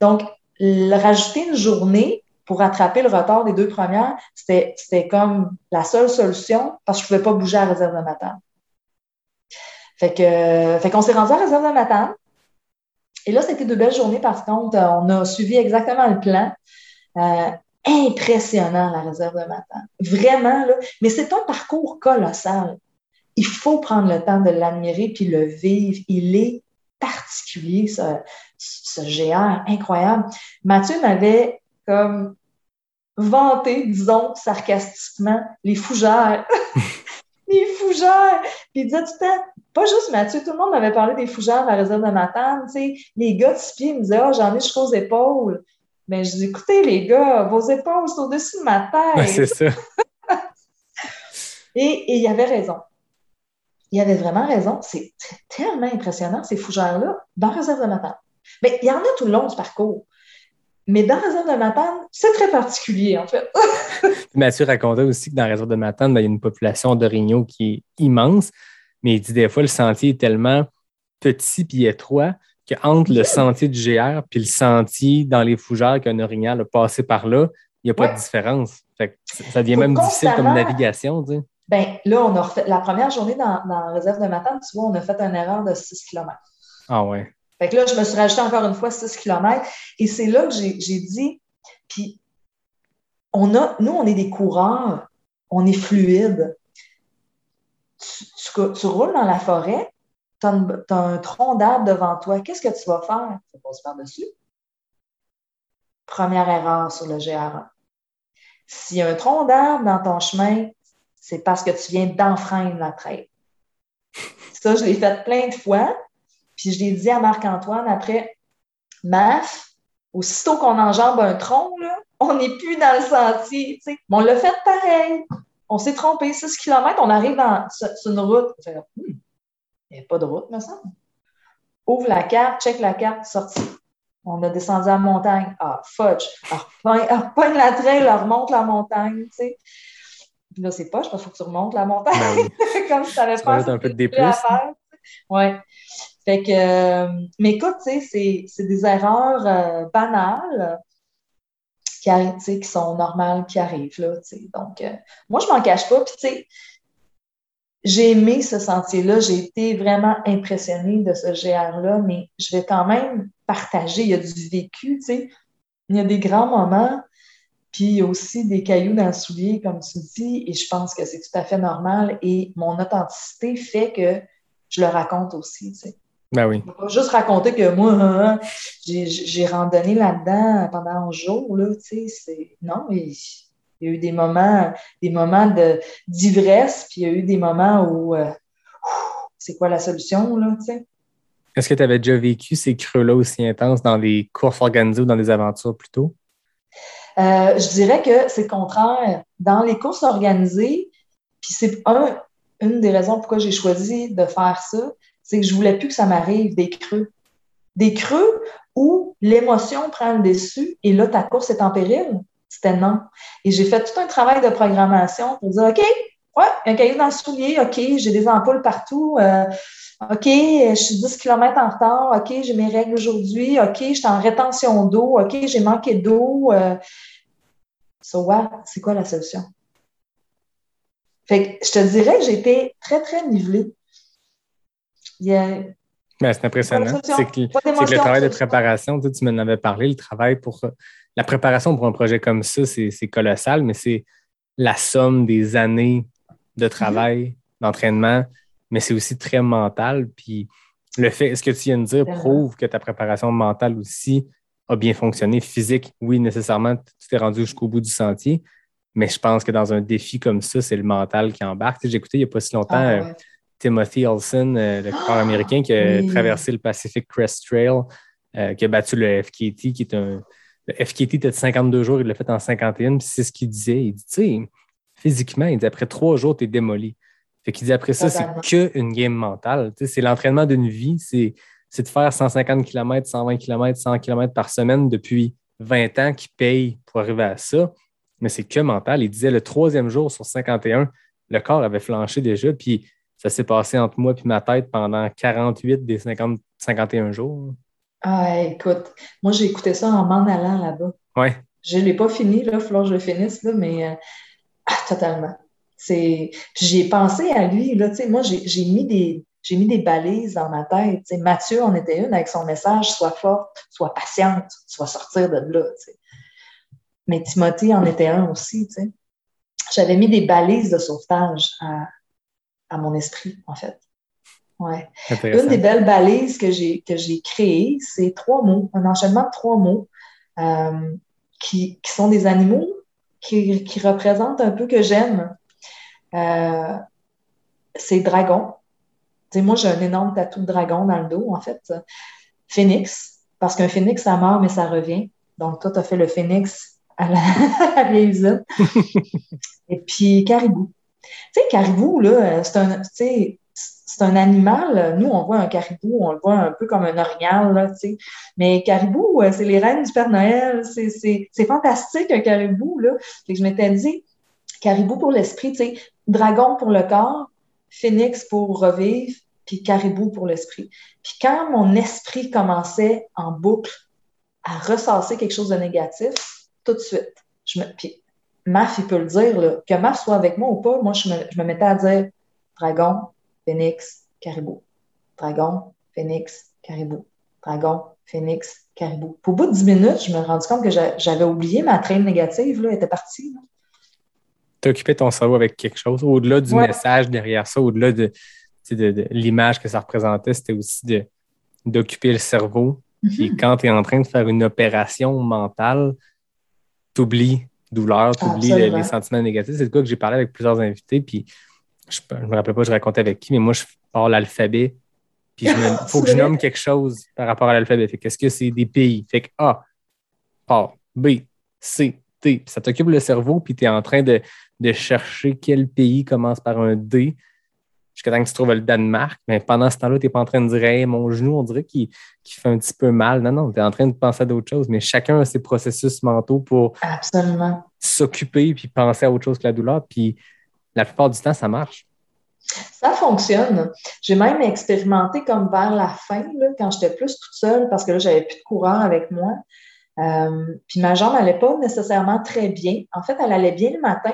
Donc, le, rajouter une journée pour rattraper le retard des deux premières, c'était, comme la seule solution parce que je pouvais pas bouger à la réserve de matin. Fait que, fait qu'on s'est rendu à réserve de matin. Et là, c'était deux belles journées par contre. On a suivi exactement le plan. Euh, impressionnant, la réserve de matin. Vraiment, là. Mais c'est un parcours colossal. Il faut prendre le temps de l'admirer puis le vivre. Il est particulier, ce, ce GR, incroyable. Mathieu m'avait comme vanté, disons, sarcastiquement, les fougères. les fougères! Puis il disait tout le temps, pas juste Mathieu, tout le monde m'avait parlé des fougères à la réserve de Matane, tu sais. Les gars de six pieds me disaient, oh, j'en ai jusqu'aux épaules. Mais je dis, écoutez, les gars, vos épaules sont au-dessus de ma tête. c'est ça. et, il avait raison. Il avait vraiment raison. C'est tellement impressionnant, ces fougères-là, dans Réserve de Matane. Mais il y en a tout le long du parcours. Mais dans Réserve de Matane, c'est très particulier, en fait. Mathieu racontait aussi que dans Réserve de Matane, ben, il y a une population d'orignaux qui est immense, mais il dit des fois, le sentier est tellement petit et étroit qu'entre le sentier du GR puis le sentier dans les fougères qu'un orignal a passé par là, il n'y a pas de différence. ça devient même difficile comme navigation. Tu Ben, là, on a refait la première journée dans, la réserve de Matane, tu vois, on a fait une erreur de 6 km. Ah ouais. Fait que là, je me suis rajouté encore une fois 6 km. Et c'est là que j'ai dit, puis on a, nous, on est des coureurs, on est fluide. Tu roules dans la forêt, tu as, un tronc d'arbre devant toi, qu'est-ce que tu vas faire? Tu passer par-dessus? Première erreur sur le GR1. S'il y a un tronc d'arbre dans ton chemin, c'est parce que tu viens d'enfreindre la traite. Ça, je l'ai fait plein de fois. Puis je l'ai dit à Marc-Antoine après, Maf, aussitôt qu'on enjambe un tronc, on n'est plus dans le sentier. Mais on l'a fait pareil. On s'est trompé, 6 km, on arrive dans, sur une route. Hmm, il n'y a pas de route, me semble. Ouvre la carte, check la carte, sortie. On a descendu à la montagne. Ah, fudge. Alors, pogne la trail, remonte la montagne, tu sais. Puis là, c'est pas, parce qu'il faut que tu remontes la montagne. Ben Comme si tu pas un peu de déplus. Ouais. Fait que, euh, mais écoute, tu sais, c'est des erreurs euh, banales qui, qui sont normales, qui arrivent, là. Donc, euh, moi, je m'en cache pas. Tu sais, j'ai aimé ce sentier-là, j'ai été vraiment impressionnée de ce GR-là, mais je vais quand même partager. Il y a du vécu, tu sais. Il y a des grands moments, puis aussi des cailloux dans le soulier, comme tu dis, et je pense que c'est tout à fait normal. Et mon authenticité fait que je le raconte aussi, tu sais. Ben oui. Je pas juste raconter que moi, hein, hein, j'ai randonné là-dedans pendant un jour, là, tu sais. Non, il y a eu des moments, des moments d'ivresse, puis il y a eu des moments où euh, c'est quoi la solution, là, tu sais? Est-ce que tu avais déjà vécu ces creux-là aussi intenses dans des courses organisées ou dans des aventures plutôt? Euh, je dirais que c'est le contraire. Dans les courses organisées, puis c'est une des raisons pourquoi j'ai choisi de faire ça, c'est que je voulais plus que ça m'arrive des creux. Des creux où l'émotion prend le dessus et là, ta course est en péril. C'était non. Et j'ai fait tout un travail de programmation pour dire, OK, ouais, un caillou dans le soulier, OK, j'ai des ampoules partout, euh, OK, je suis 10 km en retard, OK, j'ai mes règles aujourd'hui, OK, je suis en rétention d'eau, OK, j'ai manqué d'eau. Euh, so? C'est quoi la solution? Fait je te dirais que été très, très nivelée. C'est impressionnant. C'est que, le travail de préparation, tu, m'en avais parlé, le travail pour la préparation pour un projet comme ça, c'est colossal, mais c'est la somme des années de travail, d'entraînement, mais c'est aussi très mental. Puis le fait, ce que tu viens de dire prouve que ta préparation mentale aussi a bien fonctionné. Physique, oui, nécessairement, tu t'es rendu jusqu'au bout du sentier, mais je pense que dans un défi comme ça, c'est le mental qui embarque. J'ai écouté il n'y a pas si longtemps ah, euh, Timothy Olson, euh, le coureur américain qui a traversé le Pacific Crest Trail, euh, qui a battu le FKT, qui est un, le FKT était de 52 jours, il l'a fait en 51, puis c'est ce qu'il disait. Il dit, tu sais, physiquement, il dit après trois jours, tu es démoli. Fait qu'il dit après ça, c'est qu'une game mentale. c'est l'entraînement d'une vie. C'est c'est de faire 150 km, 120 km, 100 km par semaine depuis 20 ans qui payent pour arriver à ça. Mais c'est que mental. Il disait le troisième jour sur 51, le corps avait flanché déjà, puis ça s'est passé entre moi et ma tête pendant 48 des 50, 51 jours. Ah, écoute, moi, j'ai écouté ça en m'en allant là-bas. Ouais. Je ne l'ai pas fini, là, il que je le finisse, là, mais euh, ah, totalement. J'ai pensé à lui, là, moi, j'ai mis des, j'ai mis des balises dans ma tête. Mathieu en était une avec son message Sois forte, sois patiente, tu vas sortir de là. Mais Timothée en était un aussi. J'avais mis des balises de sauvetage à, mon esprit, en fait. Ouais. Une des belles balises que j'ai créées, c'est trois mots, un enchaînement de trois mots euh, qui, sont des animaux qui, représentent un peu que j'aime. Euh, c'est dragon, moi, j'ai un énorme tatou de dragon dans le dos, en fait. Phoenix, parce qu'un phoenix, ça meurt, mais ça revient. Donc, toi, tu as fait le phoenix à la, vieille usine. Et puis, caribou. Tu sais, caribou, là, c'est un, animal. Nous, on voit un caribou, on le voit un peu comme un orignal, tu sais. Mais caribou, c'est les reines du Père Noël. C'est fantastique, un caribou, là. que je m'étais dit, caribou pour l'esprit, tu sais, dragon pour le corps, phénix pour revivre, puis caribou pour l'esprit. Puis quand mon esprit commençait en boucle à ressasser quelque chose de négatif, tout de suite, je me, puis Maf, il peut le dire, là, que Maf soit avec moi ou pas, moi, je me, je me mettais à dire dragon, phénix, caribou. Dragon, phénix, caribou. Dragon, phénix, caribou. Au bout de 10 minutes, je me suis rendu compte que j'avais oublié ma traîne négative, là, était partie t'occuper ton cerveau avec quelque chose, au-delà du message derrière ça, au-delà de, l'image que ça représentait, c'était aussi d'occuper le cerveau. Puis quand tu es en train de faire une opération mentale, tu oublies douleur, tu oublies les, sentiments négatifs. C'est de quoi que j'ai parlé avec plusieurs invités, puis je ne me rappelle pas, je racontais avec qui, mais moi, je pars l'alphabet, puis il faut que je nomme quelque chose par rapport à l'alphabet. Qu'est-ce que c'est des pays? Fait que A, A, B, C, T. ça t'occupe le cerveau, puis tu es en train de, de chercher quel pays commence par un D jusqu'à temps que tu trouves le Danemark. Mais pendant ce temps-là, tu n'es pas en train de dire hey, mon genou, on dirait qu'il fait un petit peu mal. Non, non, tu es en train de penser à d'autres choses. Mais chacun a ses processus mentaux pour s'occuper puis penser à autre chose que la douleur. Puis la plupart du temps, ça marche. Ça fonctionne. J'ai même expérimenté comme vers la fin, quand j'étais plus toute seule, parce que là, j'avais plus de courant avec moi. Euh, puis ma jambe n'allait pas nécessairement très bien. En fait, elle allait bien le matin,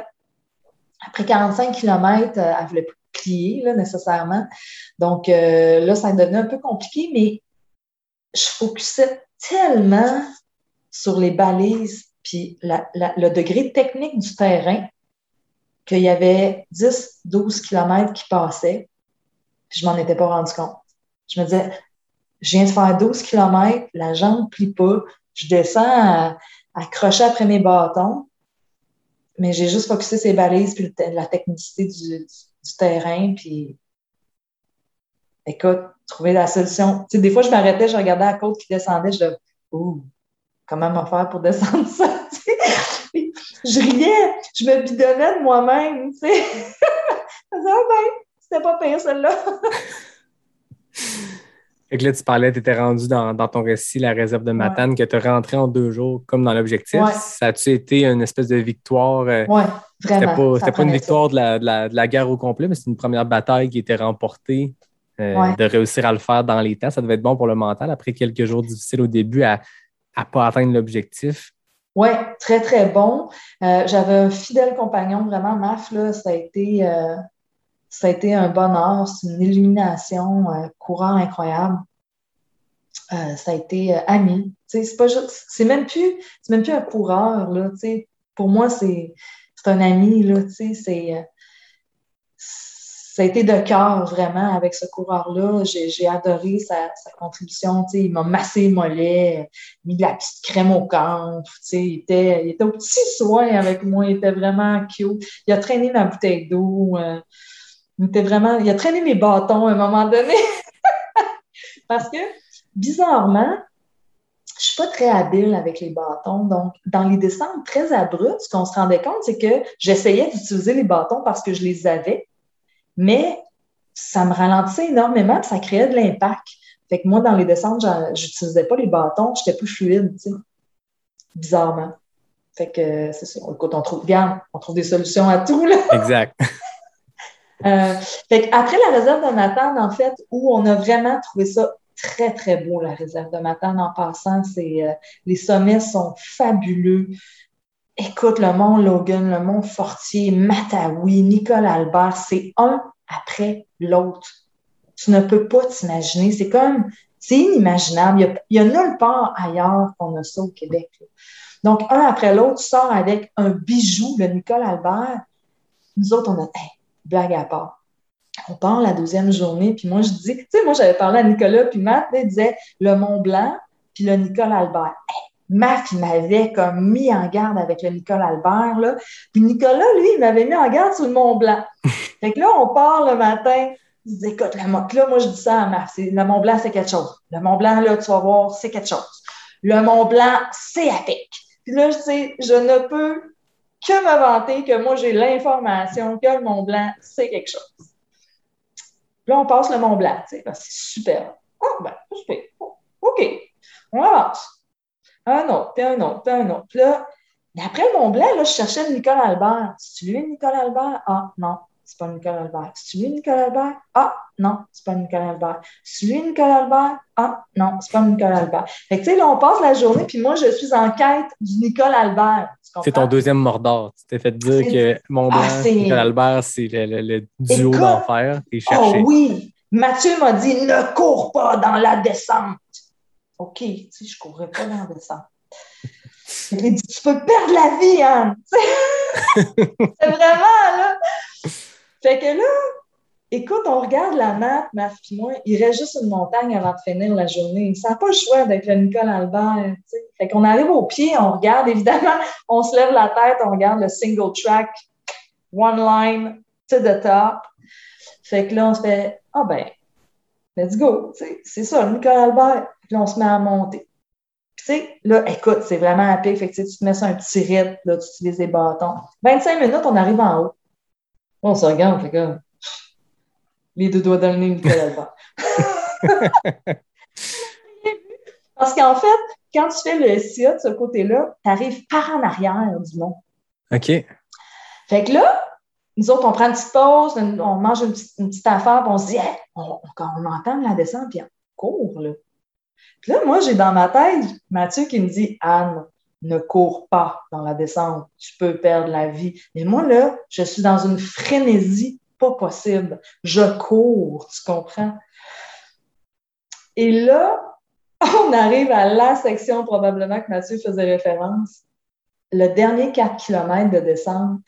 après 45 km, euh, elle ne voulait plus plier là, nécessairement. Donc euh, là, ça devenait un peu compliqué, mais je focusais tellement sur les balises puis le degré technique du terrain qu'il y avait 10, 12 km qui passaient, puis je m'en étais pas rendu compte. Je me disais, je viens de faire 12 km, la jambe ne plie pas, je descends à, accrocher après mes bâtons, mais j'ai juste focusé ces balises puis la technicité du, terrain. Puis, écoute, trouver la solution. Tu sais, des fois, je m'arrêtais, je regardais la côte qui descendait, je disais, ouh, comment m'en faire pour descendre ça? je riais, je me bidonnais de moi-même. Tu sais. ah ben, c'était pas pire celle-là. Fait que là, tu parlais, tu étais rendu dans, ton récit, la réserve de Matane, que tu es rentré en deux jours comme dans l'objectif. Ça a-tu été une espèce de victoire? Euh, oui, vraiment. C'était pas, une victoire de la, guerre au complet, mais c'est une première bataille qui était remportée. Euh, de réussir à le faire dans les temps. Ça devait être bon pour le mental après quelques jours difficiles au début à ne pas atteindre l'objectif. Oui, très, très bon. Euh, j'avais un fidèle compagnon, vraiment, Maf, là, ça a été ça a été un bonheur, c'est une illumination, un courant incroyable. Euh, ça a été euh, ami. C'est même plus, même plus un coureur là. Pour moi, c'est, un ami là. C'est, euh, ça a été de cœur vraiment avec ce coureur-là. J'ai, adoré sa, contribution. Il m'a massé les mollets, mis de la petite crème au camp. Il était, il était au petit soin avec moi. Il était vraiment cute. Il a traîné ma bouteille d'eau. Était vraiment, il a traîné mes bâtons à un moment donné. Parce que, bizarrement, je suis pas très habile avec les bâtons. Donc, dans les descentes très abruptes, ce qu'on se rendait compte, c'est que j'essayais d'utiliser les bâtons parce que je les avais, mais ça me ralentissait énormément, ça créait de l'impact. Fait que moi, dans les descentes, j'utilisais pas les bâtons, j'étais plus fluide, tu sais. Bizarrement. Fait que c'est ça. Écoute, on trouve bien, on trouve des solutions à tout, là. Exact. Euh, fait après la réserve de Matane, en fait, où on a vraiment trouvé ça très, très beau, la réserve de Matane. En passant, c'est, euh, les sommets sont fabuleux. Écoute, le mont Logan, le mont Fortier, Matawi, Nicole Albert, c'est un après l'autre. Tu ne peux pas t'imaginer. C'est comme, c'est inimaginable. Il y a, nulle part ailleurs qu'on a ça au Québec. Donc, un après l'autre, tu sors avec un bijou, le Nicole Albert. Nous autres, on a, blague à part. On part la deuxième journée, puis moi, je dis, tu sais, moi, j'avais parlé à Nicolas, puis Matt, il disait le Mont Blanc, puis le Nicole Albert. Hey, Matt, il m'avait comme mis en garde avec le Nicole Albert, là. Puis Nicolas, lui, il m'avait mis en garde sur le Mont Blanc. fait que là, on part le matin, il dit, écoute, le Mont, là, moi, je dis ça à Matt, c'est- le Mont Blanc, c'est quelque chose. Le Mont Blanc, là, tu vas voir, c'est quelque chose. Le Mont Blanc, c'est à pic. Puis là, je sais, je ne peux que me vanter que moi, j'ai l'information que le Mont Blanc, c'est quelque chose. Là, on passe le Mont Blanc, tu sais, c'est super. Ah, ben, super. Oh, OK. On avance. Un autre, puis un autre, puis un autre. Puis là, mais après le Mont Blanc, là, je cherchais le Nicole Albert. C'est-tu lui, Nicole Albert? Ah, non, c'est pas Nicole Albert. C'est-tu lui, Nicole Albert? Ah, non, c'est pas Nicole Albert. C'est-tu lui, Nicole Albert? Ah, non, c'est pas Nicole Albert. Fait que, tu sais, là, on passe la journée, puis moi, je suis en quête du Nicole Albert. C'est ton deuxième Mordor. Tu t'es fait dire C'est- que Mont Blanc, Ah, c'est- Nicole Albert, c'est le, le- le duo d'enfer. Oh oui! Mathieu m'a dit ne cours pas dans la descente. OK, tu sais, je courrais pas dans la descente. Il dit Tu peux perdre la vie, Anne. C'est vraiment. Fait que là, écoute, on regarde la map, ma moi, il reste juste une montagne avant de finir la journée. Ça n'a pas le choix d'être le Nicole Albert. tu sais. Fait qu'on arrive au pied, on regarde, évidemment, on se lève la tête, on regarde le single track, one line to the top. Fait que là, on se fait Ah ben, let's go. C'est ça, le Nicole Albert. Puis là, on se met à monter. Puis, tu sais, là, écoute, c'est vraiment à pic. Fait que tu te mets sur un petit rythme, là, tu utilises des bâtons. 25 minutes, on arrive en haut. On se regarde, fait que les deux doigts dans le nez, Albert. Parce qu'en fait, quand tu fais le SIA de ce côté-là, tu arrives par en arrière du mont. OK. Fait que là, nous autres, on prend une petite pause, on mange une petite, une petite affaire, puis on se dit, Hey, on, entame la descente, puis on court, là. Puis là, moi, j'ai dans ma tête Mathieu qui me dit, Anne, ne cours pas dans la descente, tu peux perdre la vie. Mais moi, là, je suis dans une frénésie pas possible. Je cours, tu comprends? Et là, on arrive à la section probablement que Mathieu faisait référence. Le dernier 4 km de descente,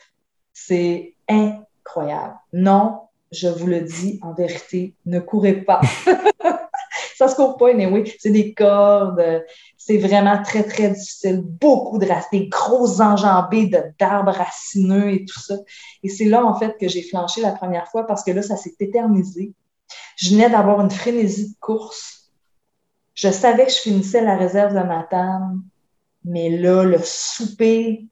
c'est incroyable. Non, je vous le dis en vérité, ne courez pas. ça se court pas, anyway. C'est des cordes. C'est vraiment très, très difficile. Beaucoup de racines, des grosses enjambées d'arbres racineux et tout ça. Et c'est là, en fait, que j'ai flanché la première fois parce que là, ça s'est éternisé. Je venais d'avoir une frénésie de course. Je savais que je finissais la réserve de Matane, mais là, le souper,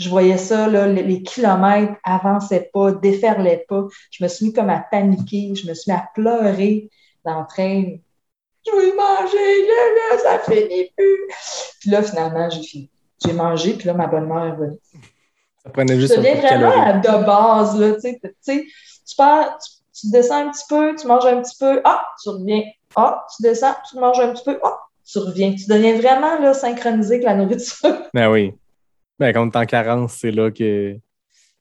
je voyais ça, là, les kilomètres avançaient pas, déferlaient pas. Je me suis mis comme à paniquer, je me suis mis à pleurer d'entraîne. Je veux manger, là, là, ça finit plus. Puis là, finalement, j'ai fini. J'ai mangé, puis là, ma bonne mère est venue. Ça prenait juste un peu de vraiment calories. de base, là, tu sais. Tu sais, tu pars, tu, tu descends un petit peu, tu manges un petit peu, ah, tu reviens. Ah, tu descends, tu manges un petit peu, ah, tu reviens. Tu deviens vraiment, là, synchronisé avec la nourriture. Ben oui. Ben, quand t'es en carence, c'est là que.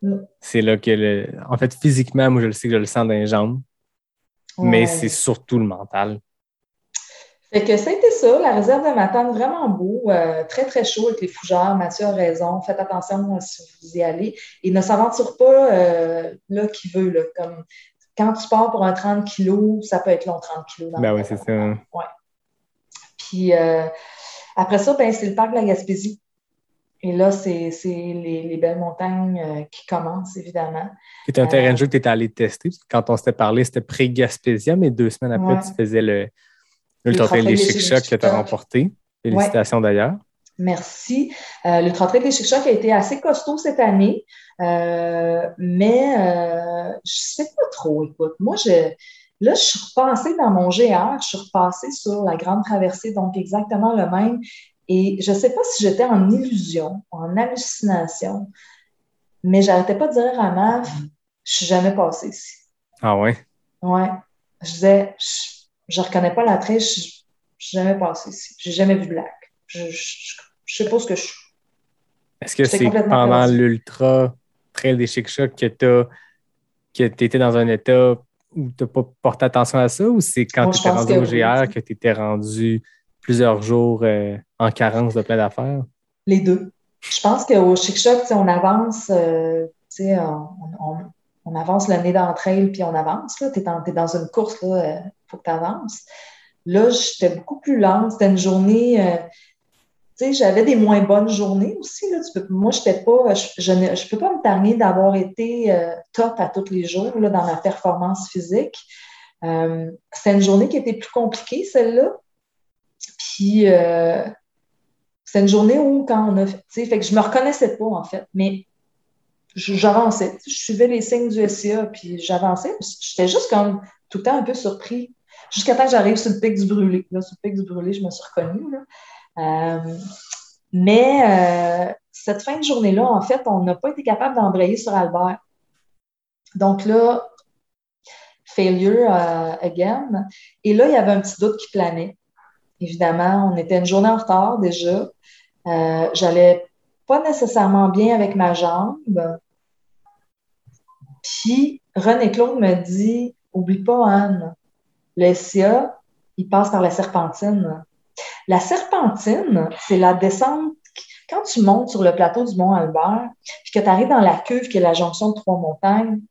Mm. C'est là que le. En fait, physiquement, moi, je le sais que je le sens dans les jambes, mais c'est surtout le mental. Fait que c'était ça, la réserve de Matane, vraiment beau, euh, très très chaud avec les fougères. Mathieu a raison, faites attention euh, si vous y allez. Et ne s'aventure pas euh, là qui veut, là, comme quand tu pars pour un 30 kilos, ça peut être long 30 kilos. dans Ben oui, c'est ça. Ouais. Puis euh, après ça, ben, c'est le parc de la Gaspésie. Et là, c'est les, les belles montagnes euh, qui commencent, évidemment. C'est un terrain de jeu que tu étais allé tester. Quand on s'était parlé, c'était pré-Gaspésia, mais deux semaines après, Ouais. tu faisais le l'Ultra Trail des Chic-Chocs que tu as remporté. Félicitations d'ailleurs. Merci. Euh, le Trail des Chic-Chocs a été assez costaud cette année, euh, mais euh, je sais pas trop. Écoute, moi, je, Là, je suis repassée dans mon GR, je suis repassée sur la grande traversée, donc exactement le même. Et je ne sais pas si j'étais en illusion, en hallucination, mais j'arrêtais pas de dire à Maf, je suis jamais passée ici. Ah ouais? Ouais. Je disais, je, ne reconnais pas la traîne, je, suis jamais passée ici. J'ai jamais vu de lac. Je, ne sais pas ce que je suis. Est-ce que c'est pendant l'ultra trail des Chic Chocs que tu étais dans un état où tu n'as pas porté attention à ça ou c'est quand tu étais rendu au GR que tu étais rendu plusieurs jours euh, en carence de plein d'affaires? Les deux. Je pense qu'au Chic Choc, on avance, euh, on, on, avance le nez puis on avance. Tu es, dans une course, il euh, faut que tu avances. Là, j'étais beaucoup plus lente. C'était une journée j'avais des moins bonnes journées aussi. Là. moi, je pas, je ne peux pas me permettre d'avoir été euh, top à tous les jours là, dans ma performance physique. Euh, c'est une journée qui était plus compliquée, celle-là. Puis, euh, c'est une journée où, quand on a fait, fait que je me reconnaissais pas, en fait, mais j'avançais. Je suivais les signes du SCA, puis j'avançais. J'étais juste comme tout le temps un peu surpris. Jusqu'à temps que j'arrive sur le pic du brûlé. Là, sur le pic du brûlé, je me suis reconnue. Là. Euh, mais euh, cette fin de journée-là, en fait, on n'a pas été capable d'embrayer sur Albert. Donc là, failure euh, again. Et là, il y avait un petit doute qui planait. Évidemment, on était une journée en retard déjà. J'allais pas nécessairement bien avec ma jambe. Puis René Claude me dit Oublie pas, Anne, le SIA, il passe par la serpentine. La serpentine, c'est la descente. Quand tu montes sur le plateau du Mont Albert, puis que tu arrives dans la cuve qui est la jonction de trois montagnes,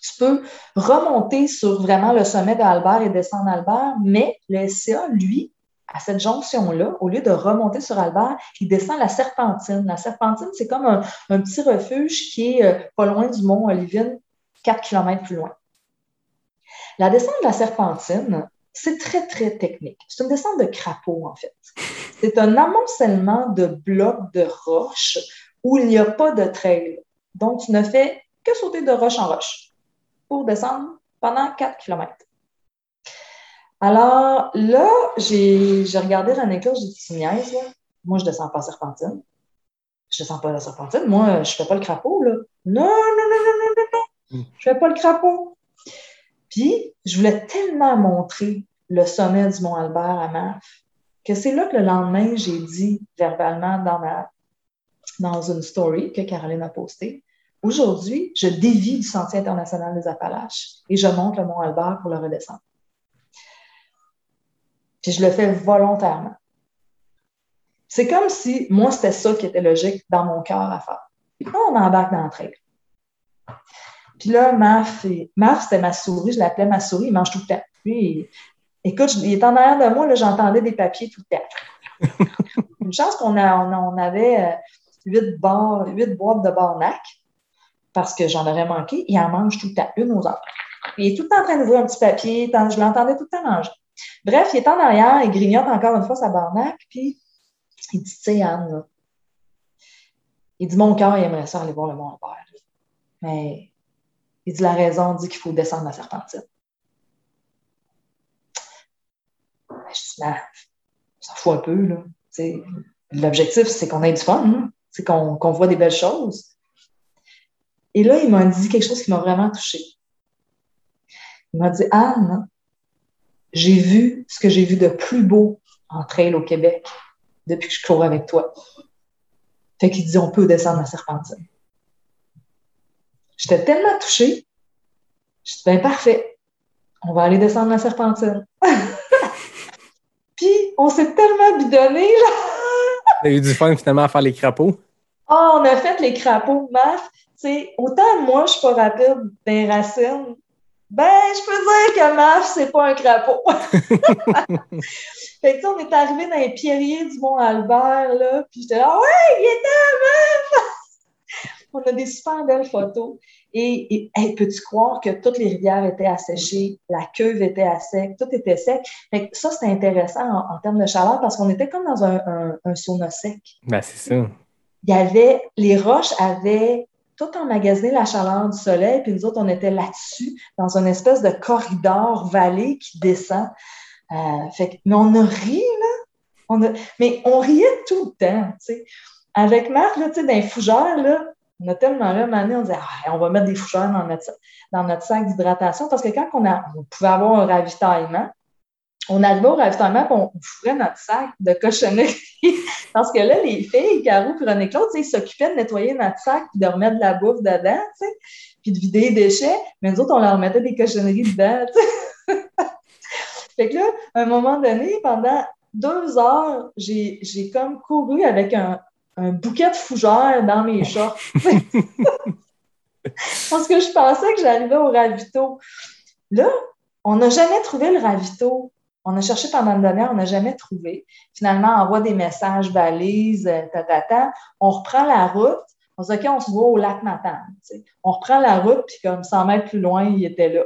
tu peux remonter sur vraiment le sommet d'Albert et descendre Albert, mais le SCA, lui, à cette jonction-là, au lieu de remonter sur Albert, il descend la Serpentine. La Serpentine, c'est comme un, petit refuge qui est euh, pas loin du mont Olivine, 4 km plus loin. La descente de la Serpentine, c'est très, très technique. C'est une descente de crapaud, en fait. C'est un amoncellement de blocs de roches où il n'y a pas de trail. Donc, tu ne fais que sauter de roche en roche pour descendre pendant 4 km. Alors là, j'ai regardé René Claude, j'ai dit, tu niaises, Moi, je ne descends pas serpentine. Je ne descends pas la serpentine. Moi, je ne fais pas le crapaud, là. Non, non, non, non, non, non, non. Hmm. Je ne fais pas le crapaud. Puis, je voulais tellement montrer le sommet du Mont Albert à Maf que c'est là que le lendemain, j'ai dit verbalement dans, ma, dans une story que Caroline a postée. Aujourd'hui, je dévie du Sentier international des Appalaches et je monte le Mont Albert pour le redescendre. Puis je le fais volontairement. C'est comme si moi, c'était ça qui était logique dans mon cœur à faire. Puis on embarque dans le train. Puis là, Maf, c'était ma souris, je l'appelais ma souris, il mange tout le temps. Puis, écoute, il est en arrière de moi, là, j'entendais des papiers tout le temps. Une chance qu'on on, avait euh, huit boîtes de barnac, parce que j'en aurais manqué. Il en mange tout le temps, une aux autres. Il est tout le temps en train d'ouvrir un petit papier, je l'entendais tout le temps manger. Bref, il est en arrière, il grignote encore une fois sa barnac, puis il dit, tu sais, Anne, il dit, mon cœur, il aimerait ça aller voir le Mont Albert. Mais il dit la raison, dit qu'il faut descendre la serpentine. Je dis, ben, ça fout un peu, là. L'objectif, c'est qu'on ait du fun, c'est qu'on voit des belles choses. Et là, il m'a dit quelque chose qui m'a vraiment touchée. Il m'a dit, Anne, j'ai vu ce que j'ai vu de plus beau en trail au Québec depuis que je cours avec toi. Fait qu'il dit, on peut descendre la serpentine. J'étais tellement touchée. Je dis, ben parfait, on va aller descendre la serpentine. Puis, on s'est tellement bidonné, là. T'as eu du fun finalement à faire les crapauds? Ah, oh, on a fait les crapauds, Maf. autant moi, je suis pas rapide des racines, ben, je peux dire que Maf, c'est pas un crapaud. fait que, on est arrivé dans les pierriers du Mont-Albert, là, puis j'étais là, ouais, il était Maf! On a des super belles photos. Et, peux-tu croire que toutes les rivières étaient asséchées, la cuve était à sec, tout était sec? ça, c'était intéressant en, termes de chaleur parce qu'on était comme dans un, un, sauna sec. Ben, c'est ça. Il y avait, les roches avaient tout emmagasiné la chaleur du soleil, puis nous autres, on était là-dessus, dans une espèce de corridor vallée qui descend. Euh, fait mais on a ri, là. mais on riait tout le temps, tu sais. Avec Marc, là, tu sais, dans les fougères, là, on a tellement là, on disait, ah, on va mettre des fougères dans notre, dans notre sac d'hydratation, parce que quand on, a, on pouvait avoir un ravitaillement, on arrivait au ravitaillement et on fourrait notre sac de cochonnerie. Parce que là, les filles, Caro et Claude, ils s'occupaient de nettoyer notre sac et de remettre de la bouffe dedans, puis de vider les déchets. Mais nous autres, on leur remettait des cochonneries dedans. fait que là, à un moment donné, pendant deux heures, j'ai comme couru avec un, un, bouquet de fougères dans mes shorts. Parce que je pensais que j'arrivais au ravito. Là, on n'a jamais trouvé le ravito. On a cherché pendant une demi-heure, on n'a jamais trouvé. Finalement, on envoie des messages valises, euh, ta, On reprend la route. On se dit, OK, on se voit au lac Matane. On reprend la route, puis comme 100 mètres plus loin, il était là.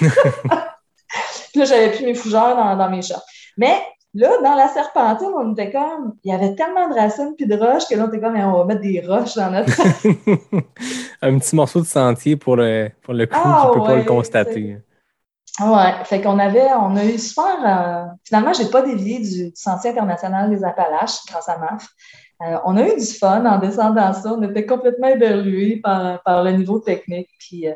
puis là, j'avais plus mes fougères dans, mes chats. Mais là, dans la serpentine, on était comme, il y avait tellement de racines puis de roches que là, on était comme, on va mettre des roches dans notre. Un petit morceau de sentier pour le, pour le coup, ah, ne peut pas le constater. Ouais, fait qu'on avait, on a eu super. Euh, finalement, j'ai pas dévié du, Sentier international des Appalaches grâce à MAF. Euh, on a eu du fun en descendant ça. On était complètement éberlués par, par le niveau technique. Puis euh,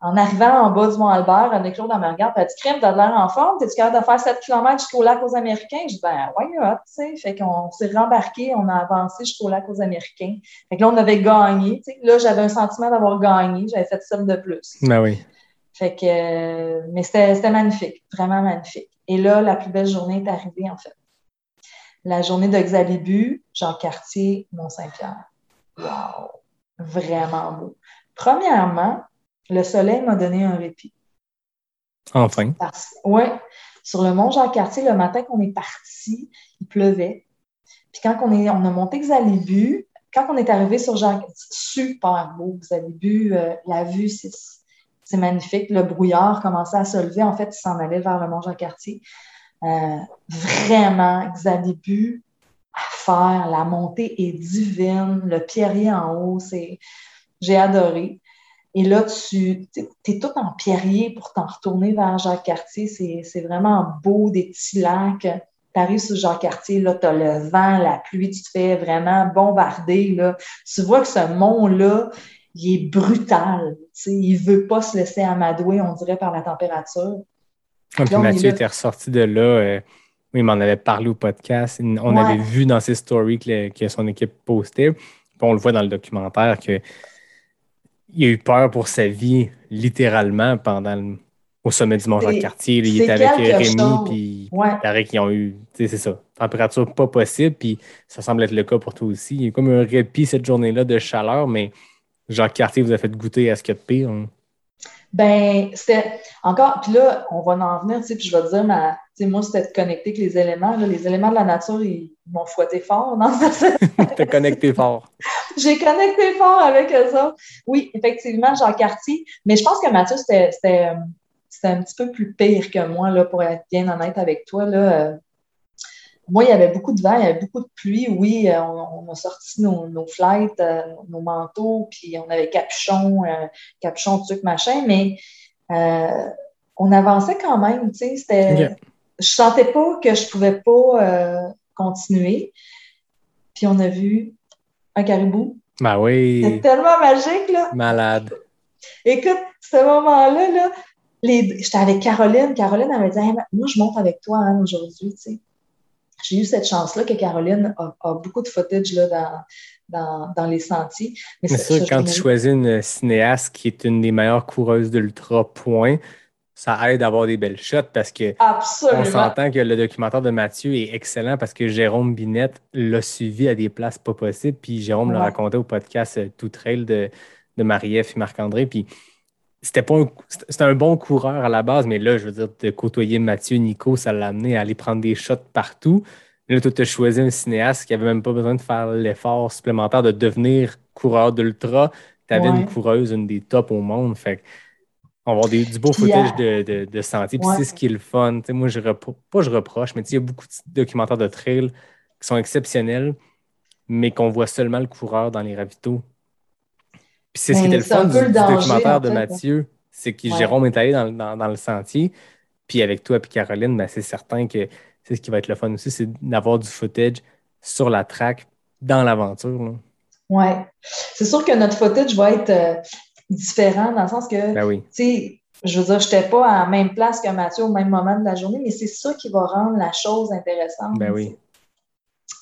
en arrivant en bas du Mont-Albert, Anne-Claude elle me regarde, elle dit Crème, t'as de l'air en forme, t'es-tu capable de faire 7 km jusqu'au lac aux Américains? Je dis Ben, why not? tu sais. Fait qu'on s'est rembarqué, on a avancé jusqu'au lac aux Américains. Fait que là, on avait gagné. sais. Là, j'avais un sentiment d'avoir gagné. J'avais fait ça de plus. Ben oui. Fait que, mais c'était magnifique, vraiment magnifique. Et là, la plus belle journée est arrivée, en fait. La journée de Xalibu, Jean Cartier, Mont-Saint-Pierre. Wow! Vraiment beau. Premièrement, le soleil m'a donné un répit. Enfin. Oui. Sur le mont Jean-Cartier, le matin qu'on est parti, il pleuvait. Puis quand on, est, on a monté Xalibu, quand on est arrivé sur Jean super beau, Xalibu, euh, la vue, c'est c'est magnifique. Le brouillard commençait à se lever. En fait, il s'en allait vers le Mont-Jean-Cartier. Euh, vraiment, Xalibu à faire. La montée est divine. Le pierrier en haut, c'est... J'ai adoré. Et là, tu es tout en pierrier pour t'en retourner vers Jacques-Cartier. C'est vraiment beau, des petits lacs. Tu arrives sur Jacques-Cartier, là, tu as le vent, la pluie, tu te fais vraiment bombarder. Là. Tu vois que ce mont-là, il est brutal. Il ne veut pas se laisser amadouer, on dirait, par la température. Mathieu était ressorti de là. Euh, il m'en avait parlé au podcast. On avait vu dans ses stories que, son équipe postait. on le voit dans le documentaire qu'il a eu peur pour sa vie, littéralement, pendant au sommet du Mont-Jean-Cartier. Il était avec Rémi, puis ouais. qu'ils ont eu, c'est ça, température pas possible, puis ça semble être le cas pour toi aussi. Il y a comme un répit cette journée-là de chaleur, mais Jacques Cartier vous a fait goûter à ce qu'il y a de pire? Hein? Ben, c'était encore, puis là, on va en venir, tu sais, puis je vais te dire, ma, moi, c'était de connecter avec les éléments. les éléments de la nature, ils, m'ont fouetté fort dans T'as connecté fort. J'ai connecté fort avec ça. Oui, effectivement, Jacques Cartier. Mais je pense que Mathieu, c'était un petit peu plus pire que moi, là, pour être bien honnête avec toi. Là. Moi, il y avait beaucoup de vent, il y avait beaucoup de pluie. Oui, euh, on, a sorti nos, nos flights, euh, nos manteaux, puis on avait capuchon, euh, capuchon, truc, machin, mais on avançait quand même, tu sais, c'était... Je sentais pas que je pouvais pas continuer. Puis on a vu un caribou. Ben oui. C'était tellement magique, là. Malade. Écoute, ce moment-là, là, j'étais avec Caroline. Caroline, elle m'a dit Moi, je monte avec toi hein, aujourd'hui. Tu sais j'ai eu cette chance-là que Caroline a, beaucoup de footage là, dans, dans, les sentiers. Mais c'est sûr, quand tu choisis une cinéaste qui est une des meilleures coureuses d'ultra, point, ça aide à avoir des belles shots parce que on s'entend que le documentaire de Mathieu est excellent parce que Jérôme Binette l'a suivi à des places pas possibles. Puis Jérôme l'a raconté au podcast euh, Tout Trail de, de Marie-Ève et Marc-André. Puis c'était pas un, c'était un bon coureur à la base, mais là, je veux dire, de côtoyer Mathieu, Nico, ça l'a amené à aller prendre des shots partout. Là, tu as choisi un cinéaste qui avait même pas besoin de faire l'effort supplémentaire de devenir coureur d'ultra. Tu avais une coureuse, une des tops au monde. Fait on va avoir du beau footage de, de, de santé. Puis c'est ce qui est le fun. moi, je pas je reproche, mais il y a beaucoup de documentaires de trail qui sont exceptionnels, mais qu'on voit seulement le coureur dans les ravitaux. Puis c'est ce qui Ben, était le fun un du, le du documentaire en de fait. Mathieu. C'est que Ouais. Jérôme est allé dans, dans- dans le sentier. Puis avec toi et Caroline, ben, c'est certain que c'est ce qui va être le fun aussi, c'est d'avoir du footage sur la track dans l'aventure. Ouais. C'est sûr que notre footage va être euh, différent dans le sens que, Ben oui. tu sais, je veux dire, je n'étais pas à la même place que Mathieu au même moment de la journée, mais c'est ça qui va rendre la chose intéressante. Ben oui.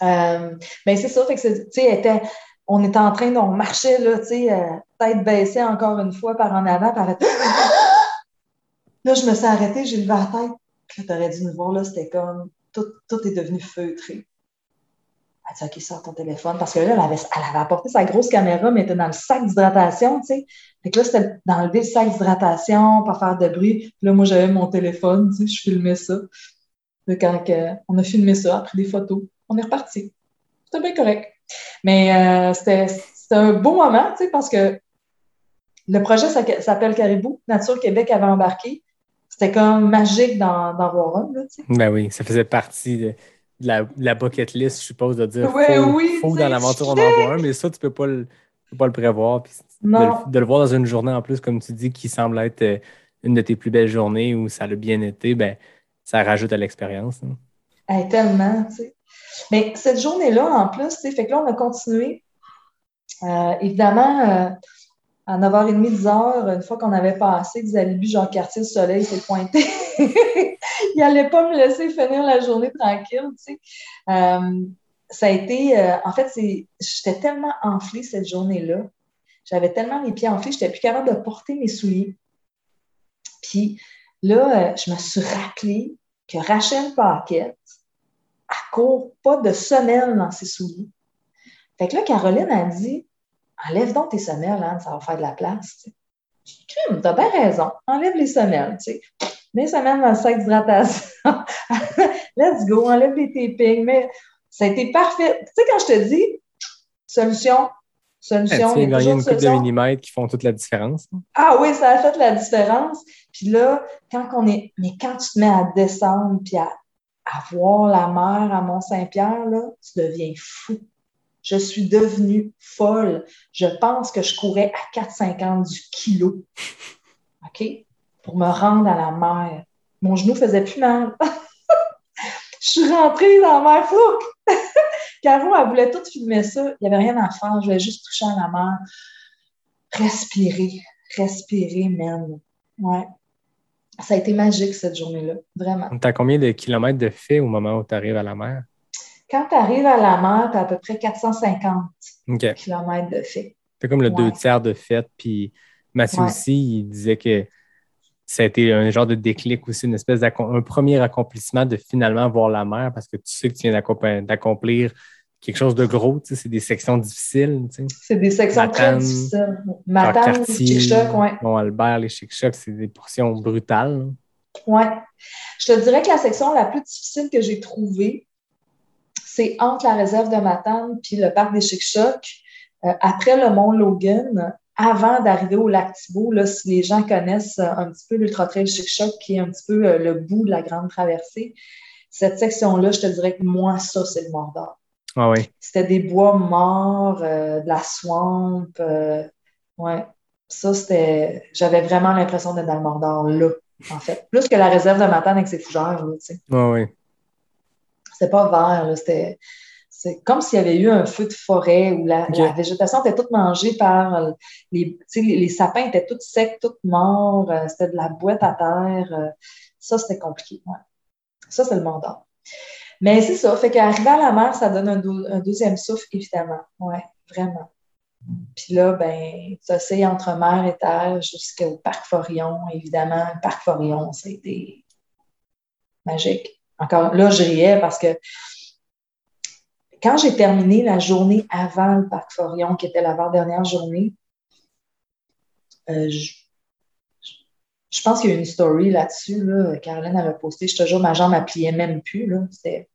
Euh, ben c'est ça, fait que c'est- tu sais, elle était- on était en train, on marchait, là, tu sais, euh, tête baissée encore une fois par en avant, par Là, je me suis arrêtée, j'ai levé la tête. Puis là, t'aurais dû nous voir, là, c'était comme, tout, tout est devenu feutré. Elle dit, OK, sors ton téléphone. Parce que là, elle avait, apporté sa grosse caméra, mais elle était dans le sac d'hydratation, tu sais. Fait que là, c'était d'enlever le sac d'hydratation, pas faire de bruit. Puis là, moi, j'avais mon téléphone, tu sais, je filmais ça. Là, quand on a filmé ça, pris des photos, on est reparti. C'était bien correct. Mais euh, c'était un beau moment, tu sais, parce que le projet s'appelle Caribou. Nature Québec avait embarqué. C'était comme magique d'en voir un, là, tu sais. Ben oui, ça faisait partie de, de la, de la bucket list, je suppose, de dire Ouais, faut, oui, faut dans l'aventure on en voit un, mais ça, tu peux pas le, peux pas le prévoir. Puis de, le, de le voir dans une journée en plus, comme tu dis, qui semble être euh, une de tes plus belles journées où ça a bien été, ben ça rajoute à l'expérience. hein. Hey, tellement, tu sais. Mais cette journée-là, en plus, fait que là, on a continué. Euh, évidemment, euh, à 9h30, 10h, une fois qu'on avait passé des alibis Jean-Cartier, le soleil s'est pointé. Il n'allait pas me laisser finir la journée tranquille, tu sais. Euh, ça a été, euh, en fait, j'étais tellement enflée cette journée-là. J'avais tellement les pieds enflés, j'étais plus capable de porter mes souliers. Puis là, je me suis rappelé que Rachel Paquette, elle court pas de semelle dans ses souliers. Fait que là, Caroline a dit Enlève donc tes semelles, Anne, ça va faire de la place. tu. J'ai dit, Crime, t'as bien raison. Enlève les semelles, tu sais. Mets les semelles dans le sac d'hydratation. Let's go, enlève les tapings. Mais ça a été parfait. Tu sais, quand je te dis solution, Tu solution, y a gagner une coupe de millimètres qui font toute la différence. hein. Ah oui, ça a fait la différence. Puis là, quand on est. Mais quand tu te mets à descendre puis à, à voir la mer à Mont-Saint-Pierre, tu deviens fou. Je suis devenue folle. Je pense que je courais à 4,50 du kilo. OK? Pour me rendre à la mer. Mon genou faisait plus mal. je suis rentrée dans la mer. Flouc! Caro, elle voulait tout filmer ça. Il n'y avait rien à faire. Je voulais juste toucher à la mer. Respirer. Respirer, man. Ouais. Ça a été magique cette journée-là. Vraiment. Tu as combien de kilomètres de fait au moment où tu arrives à la mer? Quand tu arrives à la mer, tu as à peu près 450 OK. km de fait. C'est comme le Ouais. deux tiers de fête. Puis Mathieu Ouais. aussi, il disait que ça a été un genre de déclic aussi, une espèce d'accom- un premier accomplissement de finalement voir la mer parce que tu sais que tu viens d'accomp- d'accomplir quelque chose de gros. tu sais, C'est des sections difficiles. tu sais. C'est des sections très difficiles. Matane, Cartier, Chic-Choc, ouais. Mont Albert, les Chic-Chocs, c'est des portions brutales. ouais. Je te dirais que la section la plus difficile que j'ai trouvée, c'est entre la réserve de Matane puis le parc des Chic-Chocs, euh, après le mont Logan, avant d'arriver au lac Thibault, là, si les gens connaissent euh, un petit peu l'Ultra Trail Chic-Choc, qui est un petit peu euh, le bout de la grande traversée, cette section-là, je te dirais que moi, ça, c'est le Mordor. Ah oui. C'était des bois morts, euh, de la swamp. euh, ouais. Ça, c'était. J'avais vraiment l'impression d'être dans le Mordor, là, en fait. Plus que la réserve de Matane avec ses fougères, là, tu sais. Ah oui. C'était pas vert, là. C'était. C'est comme s'il y avait eu un feu de forêt où la, végétation était toute mangée par les, sapins étaient tous secs, tous morts, euh, c'était de la boîte à terre. euh, ça, c'était compliqué. Ouais. Ça, c'est le Mordor. Mais c'est ça. Fait qu'arriver à la mer, ça donne un, deuxième souffle, évidemment. Ouais, vraiment. Puis là, ben, tu essayes entre mer et terre jusqu'au parc Forillon. Évidemment, le parc Forillon, c'était magique. Encore là, je riais parce que quand j'ai terminé la journée avant le parc Forillon, qui était l'avant-dernière journée, euh, je, je pense qu'il y a une story là-dessus. Là. Caroline avait posté, je te jure, ma jambe, elle pliait même plus. C'était.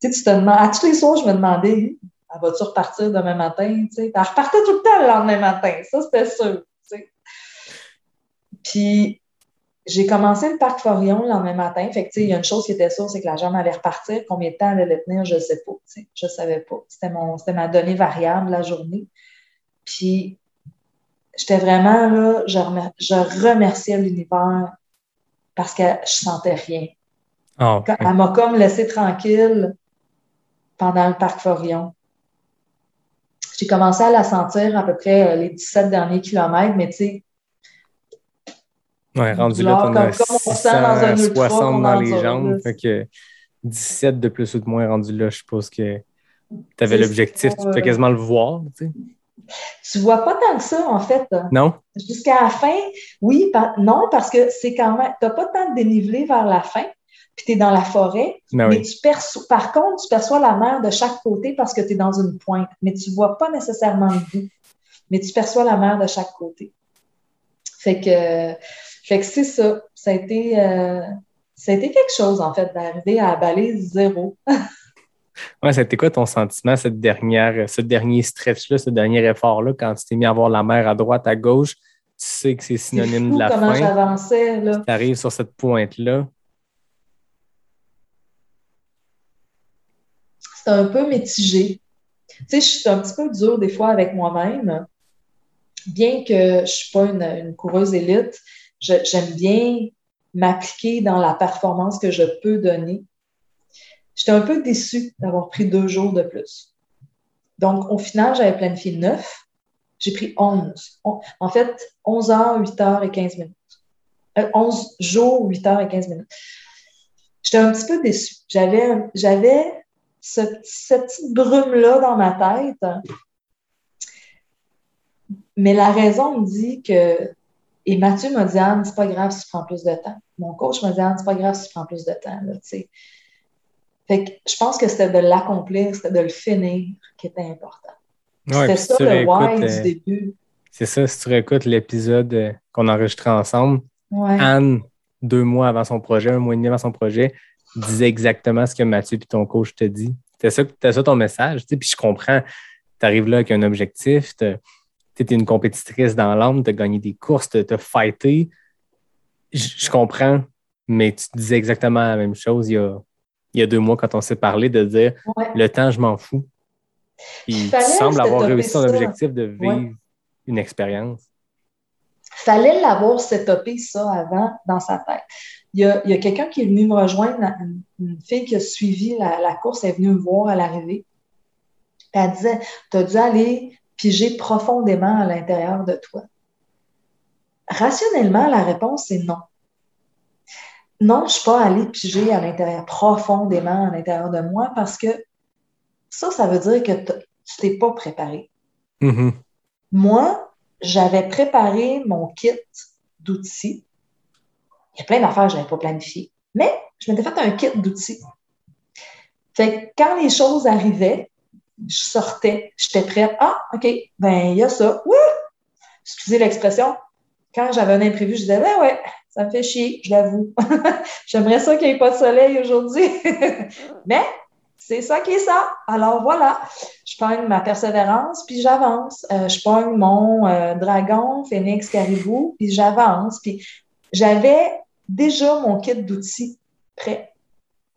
Tu sais, tu te demandes. À tous les soirs, je me demandais, elle va-tu repartir demain matin? Tu sais? Elle repartait tout le temps le lendemain matin. Ça, c'était sûr. tu sais. Puis, j'ai commencé le parc Forillon le lendemain matin. Fait que, tu sais, il y a une chose qui était sûre, c'est que la jambe allait repartir. Combien de temps elle allait tenir, je ne sais pas. tu sais. Je ne savais pas. C'était, mon, c'était ma donnée variable la journée. Puis, j'étais vraiment là, je, remer- je remerciais l'univers parce que je sentais rien. Ah, Elle m'a comme laissé tranquille pendant le parc Forion. J'ai commencé à la sentir à peu près euh, les 17 derniers kilomètres, mais tu sais, ouais, rendu là, on sent dans un ultra 660 qu'on dans les jambes. Fait que 17 de plus ou de moins rendu là, je suppose que tu avais l'objectif. Tu peux quasiment le voir, tu sais. tu vois pas tant que ça, en fait. Non? Jusqu'à la fin, oui, par- non, parce que c'est quand même, t'as pas tant de dénivelé vers la fin, puis tu es dans la forêt, Ben mais oui. tu perçois, par contre, tu perçois la mer de chaque côté parce que tu es dans une pointe, mais tu vois pas nécessairement le bout, mais tu perçois la mer de chaque côté. Fait que, fait que c'est ça. Ça a été, euh, ça a été quelque chose, en fait, d'arriver à balise zéro. Ouais, c'était quoi ton sentiment, cette dernière, ce dernier stretch-là, ce dernier effort-là, quand tu t'es mis à voir la mer à droite, à gauche, tu sais que c'est synonyme de la comment fin. j'avançais, là. Tu arrives sur cette pointe-là. C'est un peu mitigé. Tu sais, je suis un petit peu dure des fois avec moi-même. Bien que je ne suis pas une, une coureuse élite, j'aime bien m'appliquer dans la performance que je peux donner. J'étais un peu déçue d'avoir pris deux jours de plus. Donc, au final, j'avais planifié neuf. J'ai pris 11. On- En fait, 11 heures, 8 heures et 15 minutes. Euh, 11 jours, 8 heures et 15 minutes. J'étais un petit peu déçue. J'avais ce- cette petite brume-là dans ma tête. Mais la raison me dit que. Et Mathieu m'a dit, Anne, c'est pas grave si tu prends plus de temps. Mon coach m'a dit, Anne, c'est pas grave si tu prends plus de temps. Là, fait que je pense que c'était de l'accomplir, c'était de le finir qui était important. Ouais, c'était ça le why euh, du début. C'est ça, si tu réécoutes l'épisode euh, qu'on a enregistré ensemble, Ouais. Anne, deux mois avant son projet, un mois et demi avant son projet, disait exactement ce que Mathieu et ton coach te dit. C'était ça, ton message. Puis je comprends, tu arrives là avec un objectif, tu es une compétitrice dans l'âme, tu as gagné des courses, tu as fighté. Je comprends, mais tu disais exactement la même chose il y a, il y a deux mois quand on s'est parlé de dire Ouais. le temps, je m'en fous. Puis Il tu sembles avoir réussi ton objectif de vivre Ouais. une expérience. fallait l'avoir setupé ça avant dans sa tête. Il y a, quelqu'un qui est venu me rejoindre, une, une fille qui a suivi la, la course, elle est venue me voir à l'arrivée. Elle disait, tu as dû aller piger profondément à l'intérieur de toi. Rationnellement, la réponse, c'est non. Non, je ne suis pas allée piger à l'intérieur, profondément à l'intérieur de moi, parce que ça, ça veut dire que tu t'es pas préparé. Mhm. Moi, j'avais préparé mon kit d'outils. Il y a plein d'affaires que je n'avais pas planifiées. Mais je m'étais fait un kit d'outils. Fait que quand les choses arrivaient, je sortais, j'étais prête. Ah, OK, ben il y a ça. Wouh! Excusez l'expression. Quand j'avais un imprévu, je disais, ben ouais, ça me fait chier, je l'avoue. J'aimerais ça qu'il n'y ait pas de soleil aujourd'hui. Mais c'est ça qui est ça. Alors voilà, je pogne ma persévérance, puis j'avance. Euh, je pogne mon euh, dragon, phénix, caribou, puis j'avance. Puis j'avais déjà mon kit d'outils prêt.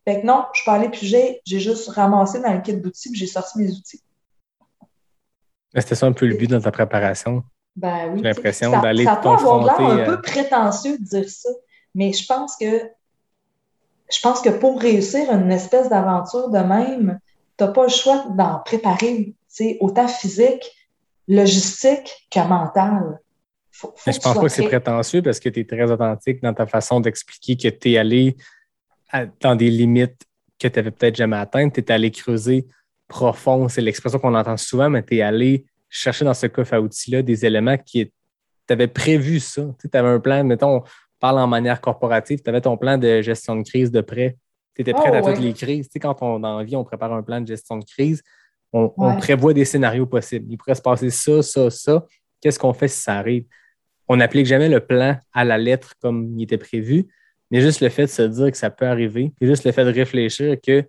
Fait que non, je allée piger, j'ai juste ramassé dans le kit d'outils, puis j'ai sorti mes outils. C'était ça un peu le but dans ta préparation? Ben oui. J'ai l'impression ça- d'aller Ça peut avoir l'air un euh, peu prétentieux de dire ça, mais je pense que je pense que pour réussir une espèce d'aventure de même, tu n'as pas le choix d'en préparer, tu sais, autant physique, logistique que mental. Faut, faut Mais je pense pas que c'est prêt. prétentieux parce que tu es très authentique dans ta façon d'expliquer que tu es allé à- dans des limites que tu n'avais peut-être jamais atteintes. Tu es allé creuser profond. C'est l'expression qu'on entend souvent, mais tu es allé chercher dans ce coffre à outils-là des éléments qui tu avais prévu ça. Tu avais un plan, mettons, on parle en manière corporative, tu avais ton plan de gestion de crise de prêt. Tu étais prête Oh, à ouais. toutes les crises. Tu sais, quand on, dans la vie, on prépare un plan de gestion de crise, on, prévoit des scénarios possibles. Il pourrait se passer ça, ça, ça. Qu'est-ce qu'on fait si ça arrive? On n'applique jamais le plan à la lettre comme il était prévu, mais juste le fait de se dire que ça peut arriver, puis juste le fait de réfléchir que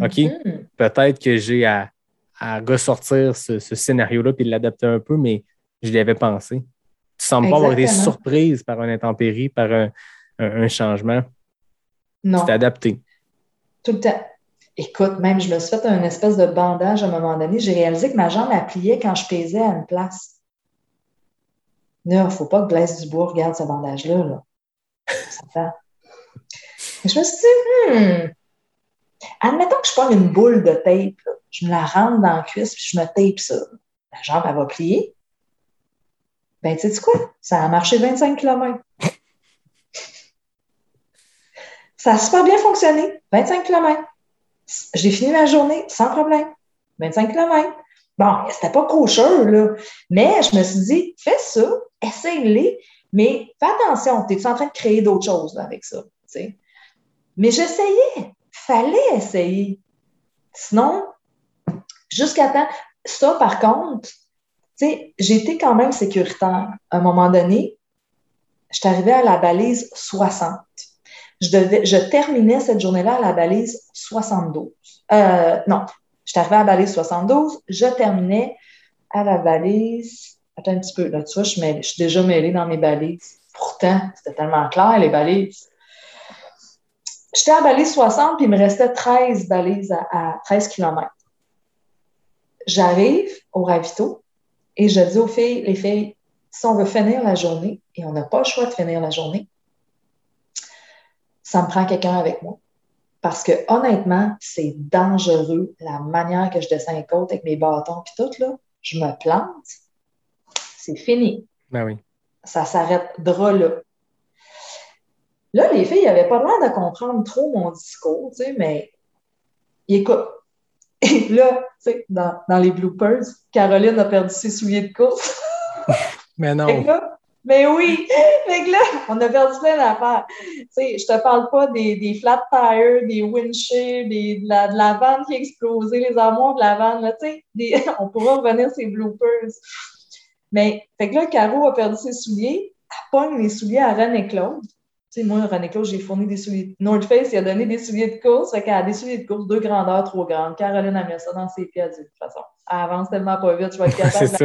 OK. Mhm. peut-être que j'ai à, à ressortir ce, ce scénario-là puis de l'adapter un peu, mais je l'y avais pensé. Tu ne sembles pas avoir été surprise par un intempérie, par un, un- un changement. Non, Tu t'es adapté. tout le temps. Écoute, même je me suis fait un espèce de bandage à un moment donné. J'ai réalisé que ma jambe elle pliait quand je pesais à une place. Il ne faut pas que Blaise Dubois regarde ce bandage-là. Je me suis dit, hmm, admettons que je prends une boule de tape, je me la rentre dans la cuisse puis je me tape ça. La jambe, elle va plier. Ben, tu sais quoi? Ça a marché 25 km. Ça a super bien fonctionné. 25 km. J'ai fini ma journée sans problème. 25 km. Bon, c'était pas cocheux, là. Mais je me suis dit, fais ça, essaye-les, mais fais attention, tu es en train de créer d'autres choses avec ça. Mais j'essayais. Fallait essayer. Sinon, jusqu'à temps. Ça, par contre, j'étais quand même sécuritaire. À un moment donné, je suis arrivée à la balise 60. Je, devais, je terminais cette journée-là à la balise 72. Euh, non, je suis arrivée à la balise 72. Je terminais à la balise. Attends un petit peu, là, tu vois, je, suis déjà mêlée dans mes balises. Pourtant, c'était tellement clair, les balises. J'étais à balise 60, puis il me restait 13 balises à, à 13 km. J'arrive au ravito et je dis aux filles, les filles, si on veut finir la journée, et on n'a pas le choix de finir la journée, ça me prend quelqu'un avec moi. Parce que honnêtement, c'est dangereux la manière que je descends les côtes avec mes bâtons puis tout, là. Je me plante, c'est fini. Ben oui. Ça s'arrête drôle là. Là, les filles n'avaient pas l'air de comprendre trop mon discours, tu sais, mais ils écoutent. Et là, tu sais, dans, dans, les bloopers, Caroline a perdu ses souliers de course. mais non. mais oui! Fait que là, on a perdu plein d'affaires. Tu sais, je te parle pas des, des flat tires, des windshields, des, de, la, de la vanne qui a explosé, les armoires de la vanne, là, tu sais, on pourra revenir ces bloopers. Mais, fait que là, Caro a perdu ses souliers, elle pogne les souliers à René Claude. Tu sais, moi, René Claude, j'ai fourni des souliers. North Face, il a donné des souliers de course. Fait qu'elle a des souliers de course, deux grandeurs trop grandes. Caroline a mis ça dans ses pieds. Elle dit, de toute façon, elle avance tellement pas vite, je vais être capable de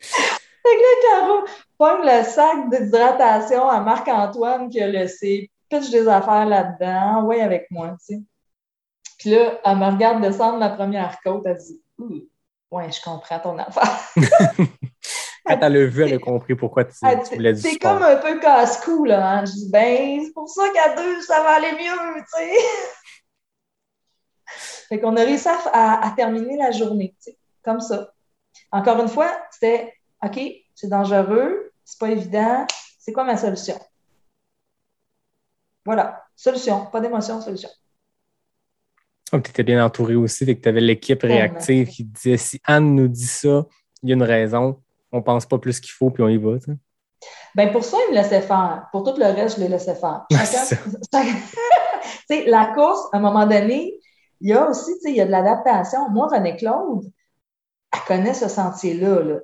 fait que là, Caro pogne le sac d'hydratation à Marc-Antoine qui a laissé, pitch des affaires là-dedans, ouais, avec moi, tu sais. Puis là, elle me regarde descendre la première côte, elle dit, ouais, je comprends ton affaire. Quand elle l'a vu, elle a compris pourquoi tu, tu voulais du C'est comme un peu casse-cou, là. Hein? Je dis, ben, c'est pour ça qu'à deux, ça va aller mieux, tu sais. fait qu'on a réussi à, à, terminer la journée, tu sais, comme ça. Encore une fois, c'était, OK, c'est dangereux, c'est pas évident, c'est quoi ma solution? Voilà, solution, pas d'émotion, solution. Donc, tu étais bien entouré aussi, et que tu avais l'équipe réactive qui disait si Anne nous dit ça, il y a une raison, on pense pas plus qu'il faut, puis on y va. Ben pour ça, il me laissait faire. Pour tout le reste, je les laissais faire. la course, à un moment donné, il y a aussi, il y a de l'adaptation. Moi, René Claude, elle connaît ce sentier-là, là,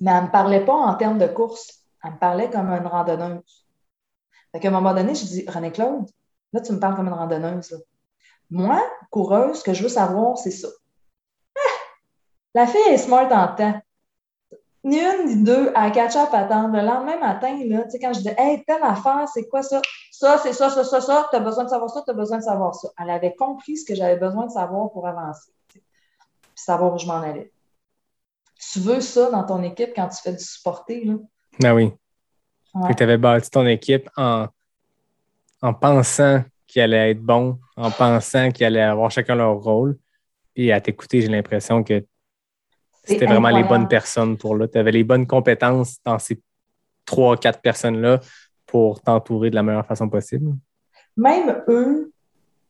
mais elle ne me parlait pas en termes de course. Elle me parlait comme une randonneuse. Fait qu'à un moment donné, je dis, René Claude, là, tu me parles comme une randonneuse. Moi, coureuse, ce que je veux savoir, c'est ça. Ah! La fille est smart en temps ni une ni deux à catch-up attendre. Le lendemain matin, là, quand je dis Hey, telle affaire, c'est quoi ça? Ça, c'est ça, ça, ça, ça, tu as besoin de savoir ça, tu as besoin de savoir ça. Elle avait compris ce que j'avais besoin de savoir pour avancer. Puis savoir où je m'en allais. Tu veux ça dans ton équipe quand tu fais du supporter, là? Ben oui. Tu avais bâti ton équipe en, en pensant qu'il allait être bon, en pensant qu'il allait avoir chacun leur rôle. Puis à t'écouter, j'ai l'impression que c'était vraiment les bonnes personnes pour là. Tu avais les bonnes compétences dans ces trois, quatre personnes-là pour t'entourer de la meilleure façon possible. Même eux,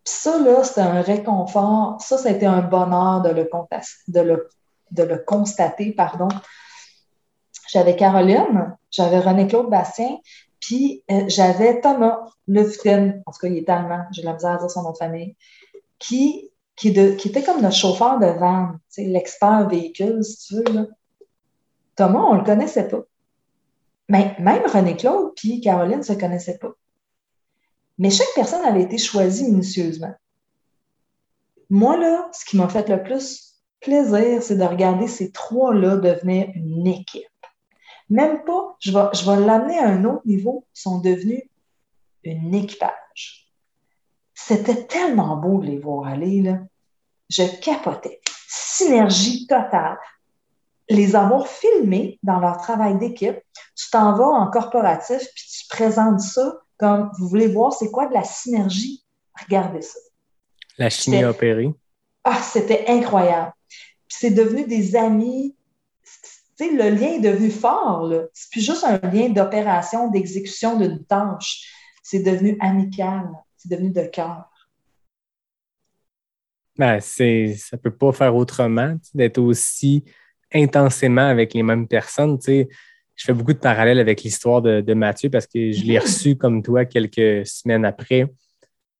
ça, là, c'était un réconfort. Ça, ça a été un bonheur de le, de le, de le constater. pardon. J'avais Caroline, j'avais René-Claude Bastien, puis euh, j'avais Thomas Luften, en tout cas, il est allemand, j'ai la misère à dire son nom de famille, qui qui, était comme notre chauffeur de van, l'expert véhicule, si tu veux. Là. Thomas, on ne le connaissait pas. Mais même René-Claude puis Caroline ne se connaissaient pas. Mais chaque personne avait été choisie minutieusement. Moi, là, ce qui m'a fait le plus plaisir, c'est de regarder ces trois-là devenir une équipe. Même pas, je vais, je vais l'amener à un autre niveau, ils sont devenus une équipage. C'était tellement beau de les voir aller, là. Je capotais. Synergie totale. les avoir filmés dans leur travail d'équipe, tu t'en vas en corporatif, puis tu présentes ça comme vous voulez voir c'est quoi de la synergie? Regardez ça. La chimie opérée. Ah, c'était incroyable. Puis c'est devenu des amis. Le lien est devenu fort. Là. C'est plus juste un lien d'opération, d'exécution d'une tâche. C'est devenu amical. C'est devenu de cœur. Ben, c'est, ça ne peut pas faire autrement d'être aussi intensément avec les mêmes personnes. Tu sais, je fais beaucoup de parallèles avec l'histoire de, de, Mathieu parce que je l'ai reçu comme toi quelques semaines après.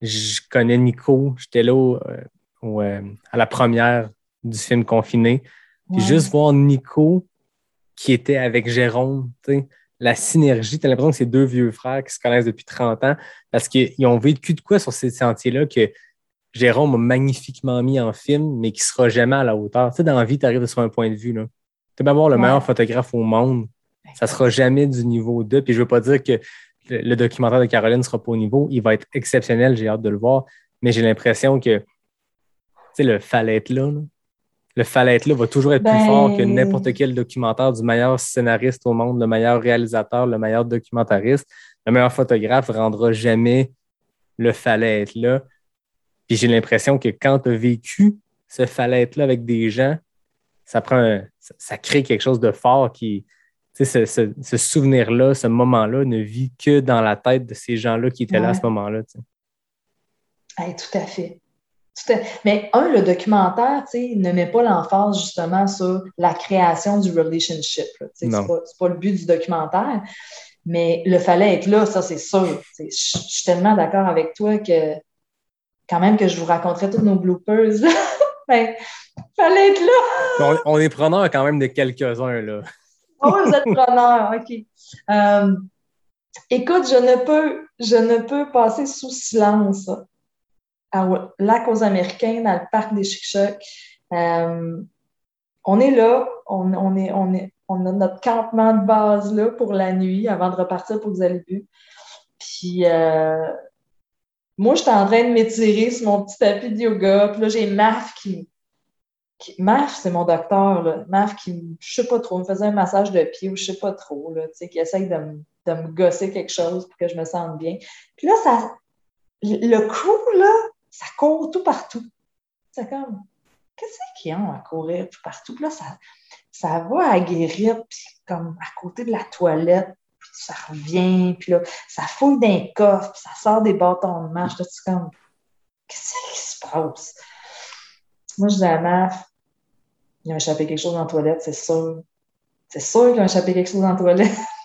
Je connais Nico, j'étais là euh, euh, à la première du film Confiné. Puis juste voir Nico qui était avec Jérôme, la synergie, tu as l'impression que c'est deux vieux frères qui se connaissent depuis 30 ans parce qu'ils ont vécu de quoi sur ces sentiers-là que Jérôme a magnifiquement mis en film, mais qui ne sera jamais à la hauteur. Tu sais, dans la vie, tu arrives sur un point de vue. Tu peux avoir le meilleur photographe au monde. Ça ne sera jamais du niveau 2. Puis je ne veux pas dire que le, documentaire de Caroline ne sera pas au niveau. Il va être exceptionnel, j'ai hâte de le voir. Mais j'ai l'impression que le fallait être là, Le fallait être là va toujours être plus ben fort que n'importe quel documentaire du meilleur scénariste au monde, le meilleur réalisateur, le meilleur documentariste. Le meilleur photographe ne rendra jamais le fallait être là. Puis j'ai l'impression que quand tu as vécu ce fallait être là avec des gens, ça prend ça, crée quelque chose de fort qui. Ce, ce, ce souvenir-là, ce moment-là ne vit que dans la tête de ces gens-là qui étaient là à ce moment-là. tout à fait. Mais un, le documentaire, ne met pas l'emphase justement sur la création du relationship. Ce n'est pas, le but du documentaire. Mais le fallait être là, ça, c'est sûr. Je suis tellement d'accord avec toi que quand même que je vous raconterai tous nos bloopers. ben, fallait être là. on, est preneur quand même de quelques-uns, là. oh, vous êtes preneur, OK. Euh, écoute, je ne peux, je ne peux passer sous silence à Lac aux Américains, dans le parc des Chic-Chocs. Euh, on est là, on, on, est, on, est, on a notre campement de base là pour la nuit avant de repartir pour Xalibu. Puis euh, moi, j'étais en train de m'étirer sur mon petit tapis de yoga. Puis là, j'ai Maf qui, qui Maf, c'est mon docteur, là. Maf qui, je sais pas trop, me faisait un massage de pied ou je sais pas trop, là, qui essaye de me, de me gosser quelque chose pour que je me sente bien. Puis là, ça, le coup, là, ça court tout partout. C'est comme, qu'est-ce qu'ils ont à courir tout partout? Puis là, ça, ça va à guérir, puis comme à côté de la toilette, ça revient, puis là, ça fouille d'un coffre, puis ça sort des bâtons de marche. Là, comme, qu'est-ce qui se passe? Moi, je dis à Maf, il a échappé quelque chose dans la toilette, c'est sûr. C'est sûr qu'il a échappé quelque chose dans la toilette.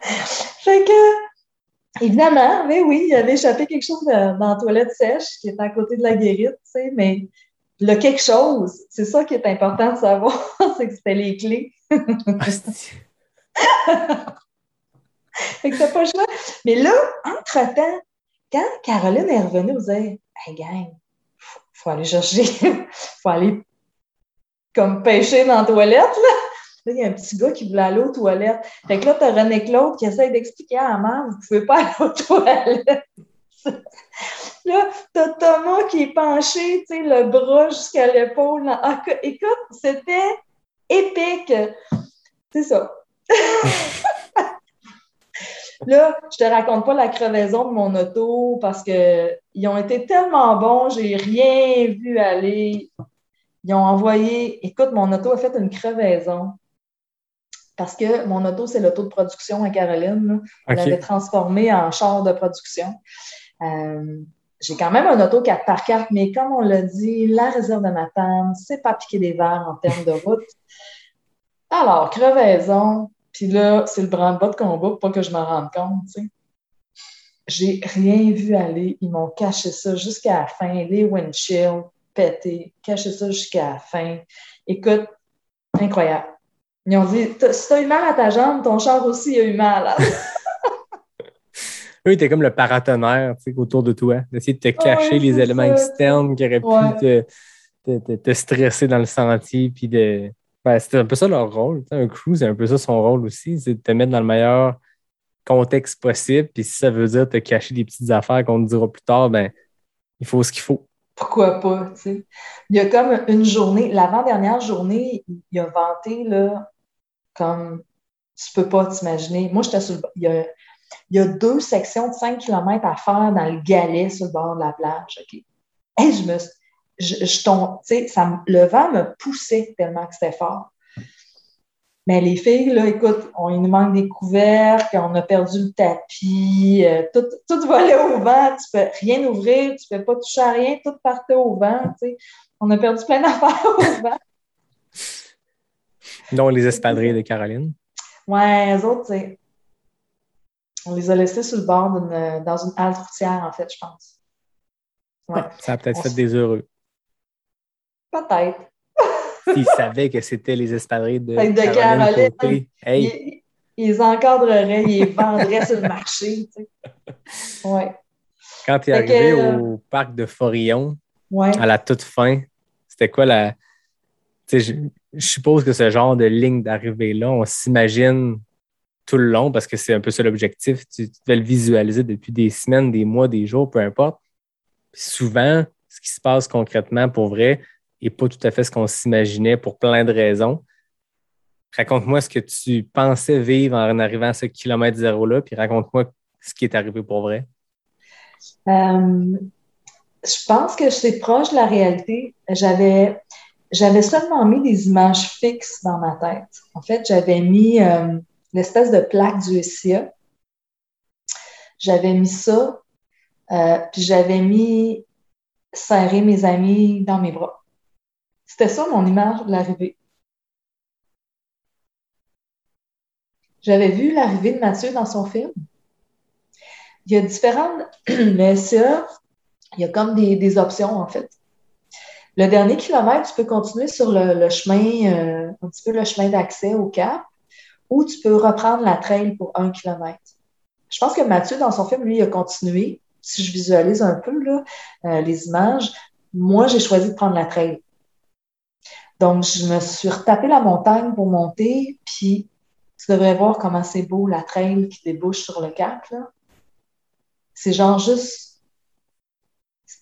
fait que, Évidemment, mais oui, il avait échappé quelque chose dans la toilette sèche qui était à côté de la guérite, tu sais, mais le quelque chose, c'est ça qui est important de savoir, c'est que c'était les clés. fait que pas choix. Mais là, entre-temps, quand Caroline est revenue, vous disait Hey gang, faut, faut aller chercher, faut aller comme pêcher dans la toilette, là. Il y a un petit gars qui voulait aller aux toilettes. Fait que là, tu as René Claude qui essaie d'expliquer à la mère, vous ne pouvez pas aller aux toilettes. là, tu as Thomas qui est penché, tu sais, le bras jusqu'à l'épaule. Ah, écoute, c'était épique. C'est ça. Là, je te raconte pas la crevaison de mon auto parce qu'ils ont été tellement bons, j'ai rien vu aller. Ils ont envoyé, écoute, mon auto a fait une crevaison parce que mon auto, c'est l'auto de production à Caroline. On l'avait transformé en char de production. Euh, j'ai quand même un auto 4 par 4 mais comme on l'a dit, la réserve de ma femme, c'est pas piquer des verres en termes de route. Alors, crevaison, puis là, c'est le branle-bas de combat pour pas que je m'en rende compte, tu sais. J'ai rien vu aller. Ils m'ont caché ça jusqu'à la fin. Les windshields pétés, caché ça jusqu'à la fin. Écoute, incroyable. Ils ont dit Si t'as eu mal à ta jambe, ton char aussi a eu mal. Eux étaient comme le paratonnerre autour de toi, d'essayer de te cacher les éléments externes qui auraient pu te, stresser dans le sentier. Puis de... Ben, c'était un peu ça leur rôle. Un crew, c'est un peu ça son rôle aussi, c'est de te mettre dans le meilleur contexte possible. Puis si ça veut dire te cacher des petites affaires qu'on te dira plus tard, ben il faut ce qu'il faut. pourquoi pas, tu sais. Il y a comme une journée, l'avant-dernière journée, il a vanté, là, comme tu peux pas t'imaginer. Moi, j'étais sur le il y, a, il y a deux sections de 5 km à faire dans le galet sur le bord de la plage? Et je me je, je ça, le vent me poussait tellement que c'était fort. Mais les filles, là, écoute, on, il nous manque des couvercles, on a perdu le tapis, euh, tout, tout volait au vent, tu peux rien ouvrir, tu peux pas toucher à rien, tout partait au vent, tu sais. On a perdu plein d'affaires au vent. Non, les espadrilles de Caroline. Ouais, eux autres, tu sais, on les a laissés sur le bord d'une, dans une halte routière, en fait, je pense. Ouais. Ah, ça a peut-être On fait s- des heureux. Peut-être. S'ils savaient que c'était les espadrilles de, de Caroline. Hey, Ils, ils les encadreraient, ils les vendraient sur le marché, tu sais. Ouais. quand tu es que, arrivé euh, au parc de Forillon, Ouais. à la toute fin, c'était quoi la. Tu sais, je, je suppose que ce genre de ligne d'arrivée-là, on s'imagine tout le long parce que c'est un peu ça l'objectif. Tu, tu devais le visualiser depuis des semaines, des mois, des jours, peu importe. Puis souvent, ce qui se passe concrètement pour vrai n'est pas tout à fait ce qu'on s'imaginait pour plein de raisons. Raconte-moi ce que tu pensais vivre en arrivant à ce kilomètre zéro-là, puis raconte-moi ce qui est arrivé pour vrai. Euh, je pense que c'est proche de la réalité. J'avais, j'avais seulement mis des images fixes dans ma tête. En fait, j'avais mis euh, l'espèce de plaque du SIA. J'avais mis ça, euh, puis j'avais mis serrer mes amis dans mes bras. C'était ça mon image de l'arrivée. J'avais vu l'arrivée de Mathieu dans son film. Il y a différentes. Le SCA, il y a comme des options, en fait. Le dernier kilomètre, tu peux continuer sur le, chemin, euh, un petit peu le chemin d'accès au cap, ou tu peux reprendre la trail pour un kilomètre. Je pense que Mathieu, dans son film, lui, il a continué. Si je visualise un peu là, euh, les images, moi, j'ai choisi de prendre la trail. Donc, je me suis retapé la montagne pour monter, puis tu devrais voir comment c'est beau la trail qui débouche sur le cap. C'est genre juste.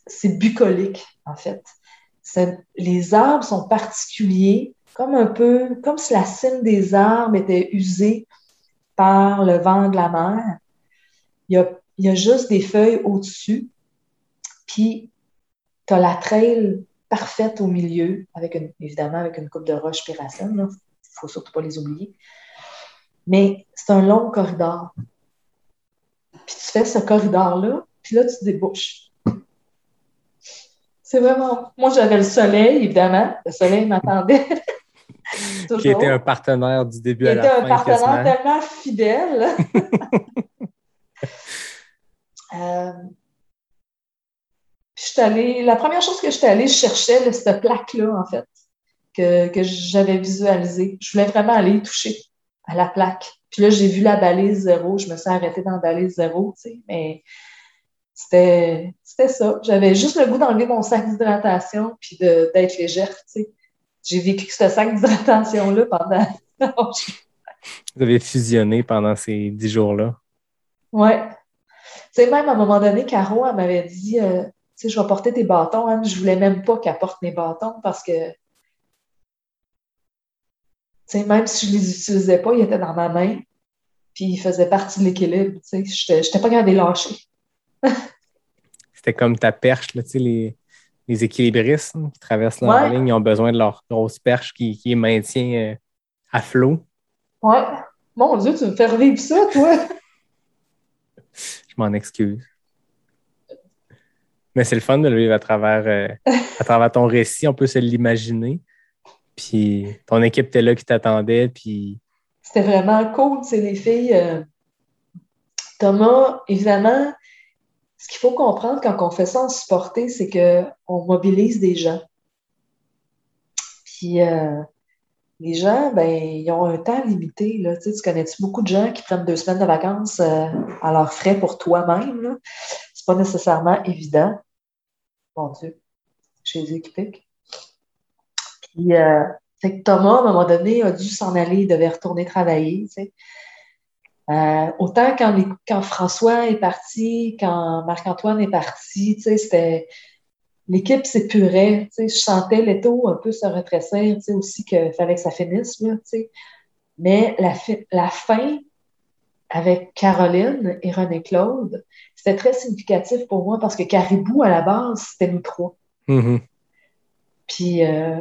C'est bucolique, en fait. Les arbres sont particuliers, comme un peu, comme si la cime des arbres était usée par le vent de la mer. Il y a, juste des feuilles au-dessus, puis tu as la trail parfaite au milieu, avec évidemment avec une coupe de roches puis racines. Il ne faut surtout pas les oublier. Mais c'est un long corridor. Puis tu fais ce corridor-là, puis là, tu débouches. C'est vraiment. Moi, j'avais le soleil, évidemment. Le soleil m'attendait. Qui était un partenaire du début à était la un fin. partenaire quasiment. tellement fidèle. Euh, puis je suis allée, la première chose que j'étais allée, je cherchais cette plaque-là, en fait, que, que j'avais visualisée. Je voulais vraiment aller toucher à la plaque. Puis là, j'ai vu la balise zéro. Je me suis arrêtée dans la balise zéro, tu sais, mais c'était ça. J'avais juste le goût d'enlever mon sac d'hydratation puis d'être légère, tu sais. J'ai vécu ce sac d'hydratation-là pendant... Vous avez fusionné pendant ces dix jours-là. Ouais. Tu sais, même à un moment donné, Caro, elle m'avait dit, euh, tu sais, je vais porter tes bâtons. Anne. Je voulais même pas qu'elle porte mes bâtons parce que, tu sais, même si je les utilisais pas, ils étaient dans ma main. Puis ils faisaient partie de l'équilibre. Tu sais, j'étais j'étais pas capable de les lâcher. C'était comme ta perche, là, tu sais, les, les équilibristes hein, qui traversent leur Ouais. ligne, ils ont besoin de leur grosse perche qui, qui les maintient euh, à flot. Ouais. Mon Dieu, tu me fais revivre ça, toi. Je m'en excuse. Mais c'est le fun de le vivre à travers, euh, à travers ton récit. On peut se l'imaginer. Puis ton équipe était là qui t'attendait. Puis C'était vraiment cool, tu sais, les filles. euh, Thomas, évidemment, ce qu'il faut comprendre quand on fait ça en supporter, c'est qu'on mobilise des gens. Puis euh, les gens, ben, ils ont un temps limité. Là. Tu, connais-tu beaucoup de gens qui prennent deux semaines de vacances euh, à leurs frais pour toi-même? C'est pas nécessairement évident. Mon Dieu, chez les équipés. Puis, euh, fait que Thomas, à un moment donné, a dû s'en aller, il devait retourner travailler. tu sais. Euh, autant quand, les- quand François est parti, quand Marc-Antoine est parti, c'était. l'équipe s'épurait. Je sentais l'étau un peu se rétrécir, aussi qu'il fallait que ça finisse. Là, Mais la, la fin avec Caroline et René-Claude, c'était très significatif pour moi parce que Caribou, à la base, c'était nous trois. Mm-hmm. Puis, euh,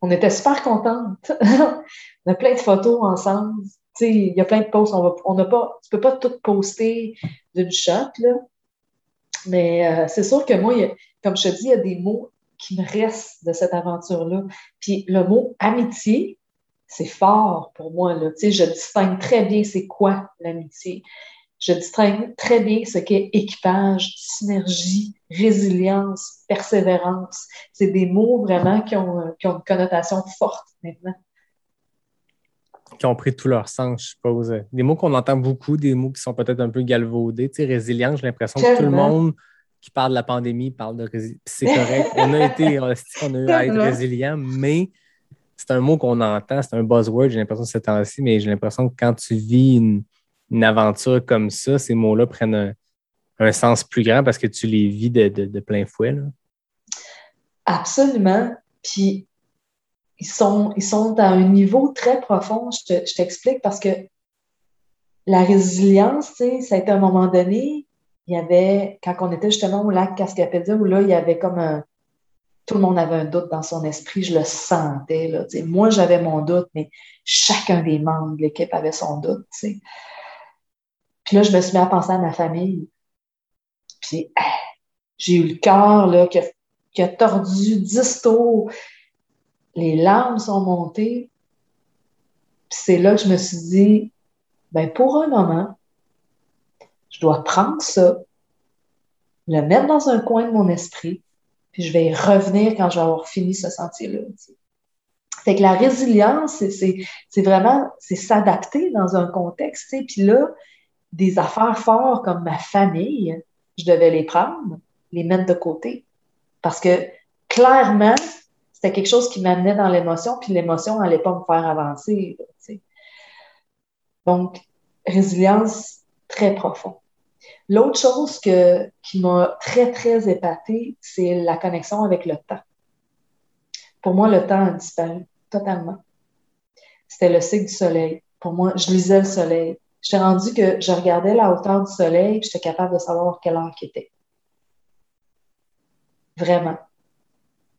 on était super contentes. on a plein de photos ensemble. Il y a plein de posts. On on a pas, tu peux pas tout poster d'une shot, là. Mais euh, c'est sûr que moi, comme je te dis, il y a des mots qui me restent de cette aventure-là. Puis le mot amitié, c'est fort pour moi. Là. Tu sais, je distingue très bien c'est quoi l'amitié. Je distingue très bien ce qu'est équipage, synergie, résilience, persévérance. C'est des mots vraiment qui ont, euh, qui ont une connotation forte maintenant qui ont pris tout leur sens, je suppose. Des mots qu'on entend beaucoup, des mots qui sont peut-être un peu galvaudés. Tu sais, résilience, j'ai l'impression que tout le monde qui parle de la pandémie parle de résilience. C'est correct. on a été, on a eu à être résilient, mais c'est un mot qu'on entend, c'est un buzzword, j'ai l'impression, ce temps-ci, mais j'ai l'impression que quand tu vis une, aventure comme ça, ces mots-là prennent un, sens plus grand parce que tu les vis de, plein fouet. Absolument. Puis ils sont, ils sont à un niveau très profond. Je t'explique parce que la résilience, ça a été à un moment donné, il y avait, quand on était justement au lac Cascapédia, où là, il y avait comme un. Tout le monde avait un doute dans son esprit, je le sentais. Là. Moi, j'avais mon doute, mais chacun des membres de l'équipe avait son doute. Tu sais. Puis là, je me suis mis à penser à ma famille. Puis j'ai eu le cœur qui a, qui a tordu dix tours les larmes sont montées. C'est là que je me suis dit, ben pour un moment, je dois prendre ça, le mettre dans un coin de mon esprit, puis je vais y revenir quand je vais avoir fini ce sentier-là. Fait que la résilience, c'est vraiment, c'est s'adapter dans un contexte. Puis là, des affaires fortes comme ma famille, je devais les prendre, les mettre de côté. Parce que clairement, c'était quelque chose qui m'amenait dans l'émotion, puis l'émotion n'allait pas me faire avancer. Donc, résilience très profond. L'autre chose qui m'a très, très épatée, c'est la connexion avec le temps. Pour moi, le temps a disparu totalement. C'était le cycle du soleil. Pour moi, je lisais le soleil. J'étais rendu que je regardais la hauteur du soleil, j'étais capable de savoir quelle heure qu'il était. Vraiment.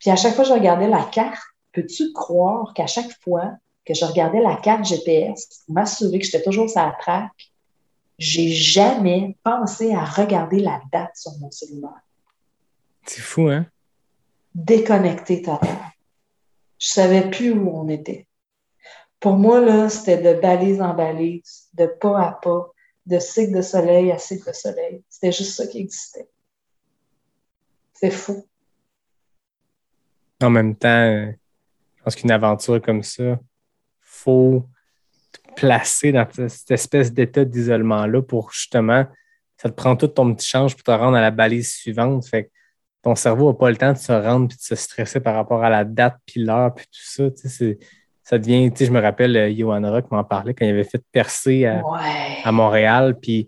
Puis à chaque fois que je regardais la carte, peux-tu croire qu'à chaque fois que je regardais la carte GPS pour m'assurer que j'étais toujours sur la traque, j'ai jamais pensé à regarder la date sur mon cellulaire? C'est fou, hein? Déconnecté total. Je savais plus où on était. Pour moi, là, c'était de balise en balise, de pas à pas, de cycle de soleil à cycle de soleil. C'était juste ça qui existait. C'est fou en même temps, je pense qu'une aventure comme ça, faut te placer dans cette espèce d'état d'isolement-là pour justement, ça te prend tout ton petit change pour te rendre à la balise suivante. Fait que ton cerveau n'a pas le temps de se rendre et de se stresser par rapport à la date puis l'heure puis tout ça. Ça devient, je me rappelle, euh, Johan Rock m'en parlait quand il avait fait percer à, à Montréal. Puis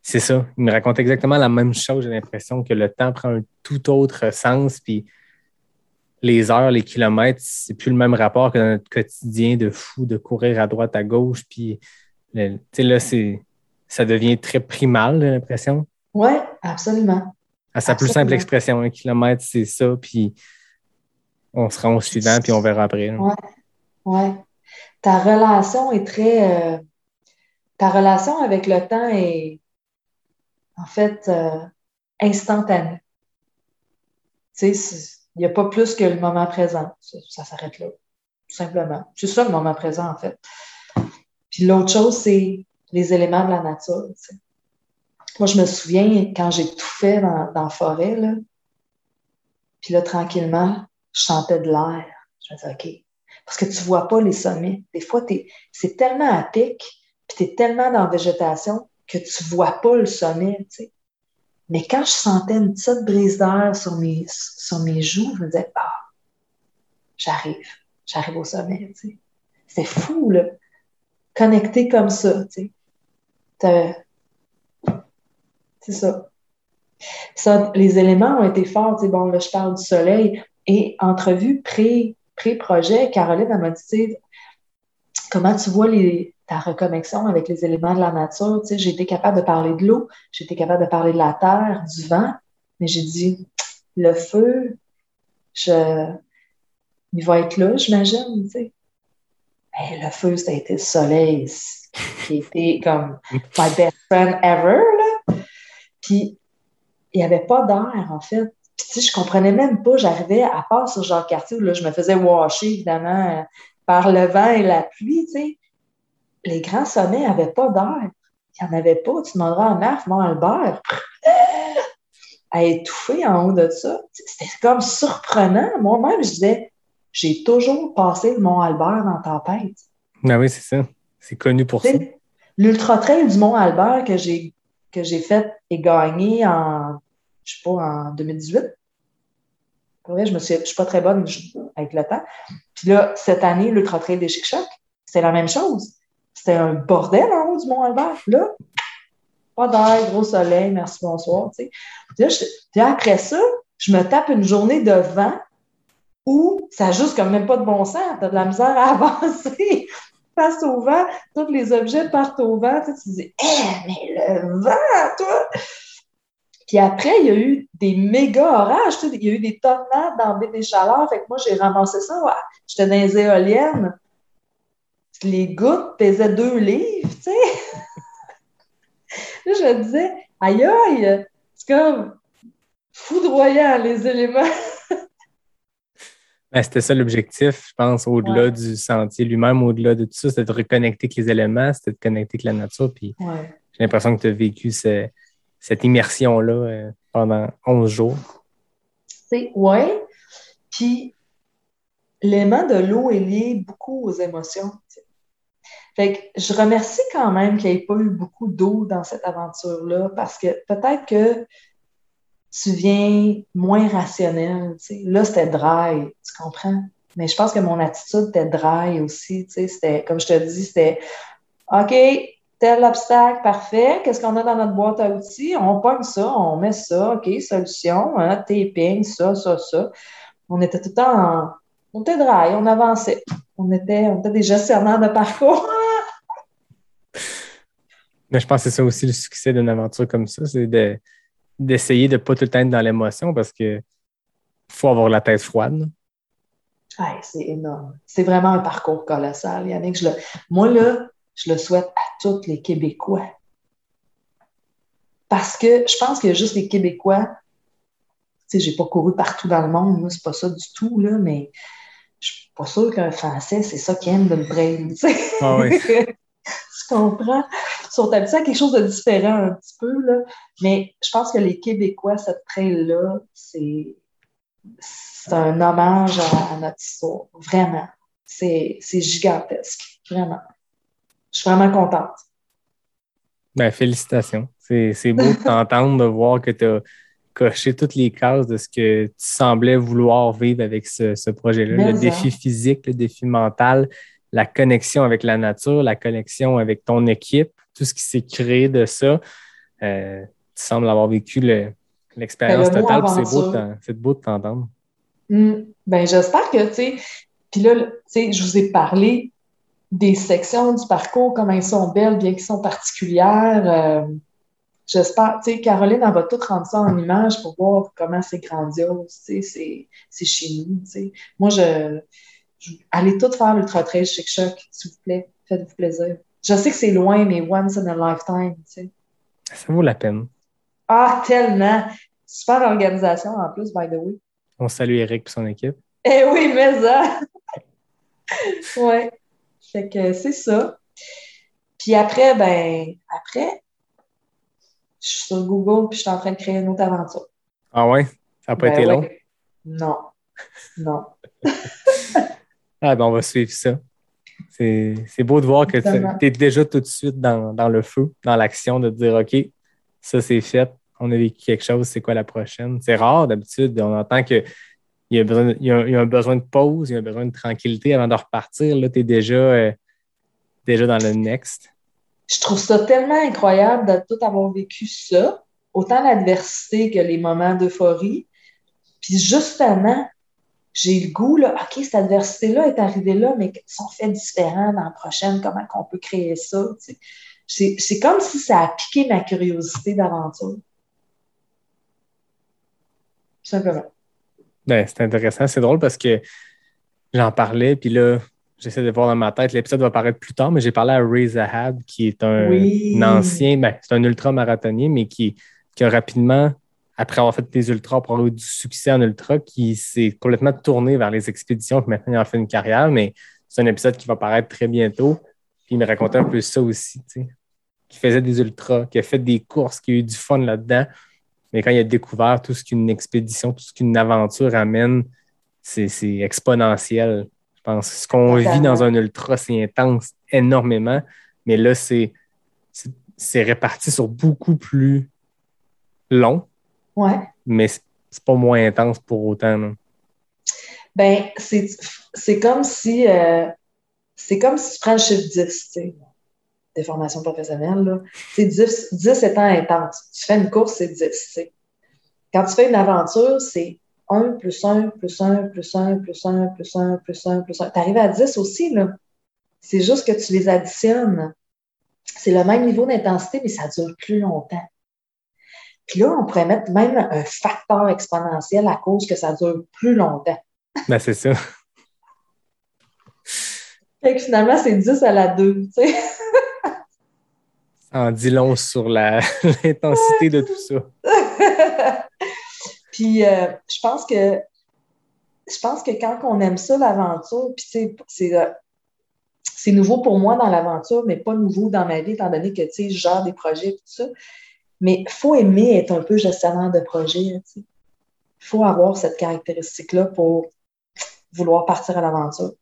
c'est ça, il me raconte exactement la même chose. J'ai l'impression que le temps prend un tout autre sens. Puis les heures, les kilomètres, c'est plus le même rapport que dans notre quotidien de fou, de courir à droite, à gauche. Puis là, c'est, ça devient très primal, j'ai l'impression. Oui, absolument. À sa plus simple expression, un kilomètre, c'est ça, puis on se rend au suivant, puis on verra après. Oui, ouais. Ta relation est très. Euh, ta relation avec le temps est, en fait, euh, instantanée. Tu sais, il n'y a pas plus que le moment présent. Ça, s'arrête là, tout simplement. C'est ça le moment présent, en fait. Puis l'autre chose, c'est les éléments de la nature. Moi, je me souviens quand j'ai tout fait dans, la forêt, là, puis là, tranquillement, je sentais de l'air. Je me disais, OK. Parce que tu ne vois pas les sommets. Des fois, c'est tellement à pic, puis tu es tellement dans la végétation que tu ne vois pas le sommet. Tu. Mais quand je sentais une petite brise d'air sur mes, sur mes joues, je me disais, ah, j'arrive, j'arrive au sommet. Tu C'est fou, là. Connecté comme ça, tu sais. C'est ça. Les éléments ont été forts. Tu bon, là, je parle du soleil. Et entrevue pré, pré-projet, Caroline elle m'a dit, comment tu vois les, ta reconnexion avec les éléments de la nature? Tu sais, j'ai été capable de parler de l'eau, j'ai été capable de parler de la terre, du vent, mais j'ai dit, le feu, je, il va être là, j'imagine, tu sais. Mais le feu, ça a été le soleil, qui était comme my best friend ever, là. Puis, il n'y avait pas d'air, en fait. Puis, tu sais, je comprenais même pas, j'arrivais à part sur Jacques-Cartier, où là, je me faisais washer, évidemment, euh, par le vent et la pluie, tu sais. Les grands sommets n'avaient pas d'air. Il n'y en avait pas. Tu demanderas à Marc, mon Albert, à étouffer en haut de ça. C'était comme surprenant. Moi-même, je disais, j'ai toujours passé le Mont-Albert dans Tempête. Ah oui, c'est ça. C'est connu pour ça. L'Ultra-Trail du Mont-Albert que j'ai que j'ai fait et gagné en, je sais pas, en 2018. Pour vrai, je ne suis pas très bonne avec le temps. Puis là, cette année, l'Ultra-Trail des Chic-Chocs, c'est la même chose. C'était un bordel en haut du Mont-Albert. Là, pas d'air, gros soleil, merci, bonsoir. Tu sais. après ça, je me tape une journée de vent où ça juste comme même pas de bon sens. Tu as de la misère à avancer face au vent. Tous les objets partent au vent. Tu, dis, eh, mais le vent, toi! Puis après, il y a eu des méga orages. Tu sais, il y a eu des tornades dans des Chaleurs. Fait que moi, j'ai ramassé ça. J'étais dans les éoliennes. Les gouttes pesaient deux livres, tu sais. Là, je me disais, aïe aïe, c'est comme foudroyant, les éléments. Ben, c'était ça l'objectif, je pense, au-delà du sentier lui-même, au-delà de tout ça, c'était de reconnecter avec les éléments, c'était de connecter avec la nature. Puis j'ai l'impression que tu as vécu cette immersion-là euh, pendant 11 jours. Oui. Puis l'aimant de l'eau est lié beaucoup aux émotions. Fait que je remercie quand même qu'il n'y ait pas eu beaucoup d'eau dans cette aventure-là parce que peut-être que tu viens moins rationnel. Là, c'était dry, tu comprends? Mais je pense que mon attitude était dry aussi. C'était, comme je te dis, c'était OK, tel obstacle, parfait. Qu'est-ce qu'on a dans notre boîte à outils? On pogne ça, on met ça, OK, solution, hein, taping, ça, ça, ça. On était tout le temps en. On était dry, on avançait. On était, on était des gestionnaires de parcours. Mais je pense que c'est ça aussi le succès d'une aventure comme ça, c'est d'essayer de ne pas tout le temps être dans l'émotion parce que faut avoir la tête froide. c'est énorme. C'est vraiment un parcours colossal, Yannick. Je le... Moi, là, je le souhaite à tous les Québécois. Parce que je pense que juste les Québécois, tu sais, j'ai pas couru partout dans le monde, moi, c'est pas ça du tout, là, mais je suis pas sûre qu'un Français, c'est ça qui aime de le brain, Ah oui. tu comprends? Ils sont habitués à quelque chose de différent un petit peu, là. Mais je pense que les Québécois, cette trail-là, c'est un hommage à, notre histoire. Vraiment. C'est gigantesque. Vraiment. Je suis vraiment contente. Ben, félicitations. C'est beau de t'entendre, de voir que tu as coché toutes les cases de ce que tu semblais vouloir vivre avec ce, ce projet-là. Le défi physique, le défi mental, la connexion avec la nature, la connexion avec ton équipe, tout ce qui s'est créé de ça. Euh, tu sembles avoir vécu l'expérience ben, totale, c'est beau, de t'entendre. Hmm. ben, j'espère que, tu sais, puis là, tu sais, je vous ai parlé des sections du parcours, comment elles sont belles, bien qu'elles sont particulières. Euh, j'espère, tu sais, Caroline, elle va tout rendre ça en image pour voir comment c'est grandiose, tu sais, c'est chez nous, tu sais. Moi, je, allez tout faire l'Ultra Trail Chic Choc, s'il vous plaît. Faites-vous plaisir. Je sais que c'est loin, mais once in a lifetime, tu sais. Ça vaut la peine. Ah, tellement! Super organisation en plus, by the way. On salue Eric et son équipe. Eh oui, mais ça! ouais. Fait que c'est ça. Puis après, ben, après, je suis sur Google puis je suis en train de créer une autre aventure. Ah ouais? Ça n'a pas ben été long? Non. Non. Ah, ben on va suivre ça. C'est beau de voir que tu es déjà tout de suite dans, le feu, dans l'action, de dire OK, ça c'est fait, on a vécu quelque chose, c'est quoi la prochaine? C'est rare d'habitude, on entend qu'il y, a besoin, y, a, un besoin de pause, il y a un besoin de tranquillité avant de repartir. Là, tu es déjà, euh, déjà dans le next. Je trouve ça tellement incroyable de tout avoir vécu ça. autant l'adversité que les moments d'euphorie. Puis justement, j'ai le goût, là, OK, cette adversité-là est arrivée là, mais si on fait différent dans la prochaine, comment on peut créer ça? C'est comme si ça a piqué ma curiosité d'aventure. simplement. Ben, c'est intéressant. C'est drôle parce que j'en parlais, puis là, j'essaie de voir dans ma tête. L'épisode va paraître plus tard, mais j'ai parlé à Ray Zahab, qui est un, ancien, ben, c'est un ultra-marathonnier, mais qui, qui a rapidement après avoir fait des ultras, pour avoir eu du succès en ultra, qui s'est complètement tourné vers les expéditions, puis maintenant il a fait une carrière, mais c'est un épisode qui va paraître très bientôt. Puis il me racontait un peu ça aussi, tu sais. Qui faisait des ultras, qui a fait des courses, qui a eu du fun là-dedans. Mais quand il a découvert tout ce qu'une expédition, tout ce qu'une aventure amène, c'est exponentiel. Pense ce qu'on vit dans un ultra, c'est intense énormément. Mais là, c'est réparti sur beaucoup plus long. Ouais. Mais c'est pas moins intense pour autant. Non? Ben, c'est comme si euh, c'est comme si tu prends le chiffre 10, tu sais, des formations professionnelles. Là. 10, 10 étant intense. Tu fais une course, c'est 10. Tu sais. Quand tu fais une aventure, c'est 1 plus 1 plus 1 plus 1 plus 1 plus 1 plus 1 plus 1. Tu arrives à 10 aussi, là. C'est juste que tu les additionnes. C'est le même niveau d'intensité, mais ça dure plus longtemps. Puis là, on pourrait mettre même un facteur exponentiel à cause que ça dure plus longtemps. Ben, c'est ça. Fait que finalement, c'est 10 à la 2, tu sais. En dit long sur l'intensité de tout ça. puis, euh, je pense que quand on aime ça, l'aventure, puis c'est euh, c'est nouveau pour moi dans l'aventure, mais pas nouveau dans ma vie, étant donné que, je gère des projets et tout ça. Mais il faut aimer être un peu gestionnaire de projet. Il faut avoir cette caractéristique-là pour vouloir partir à l'aventure.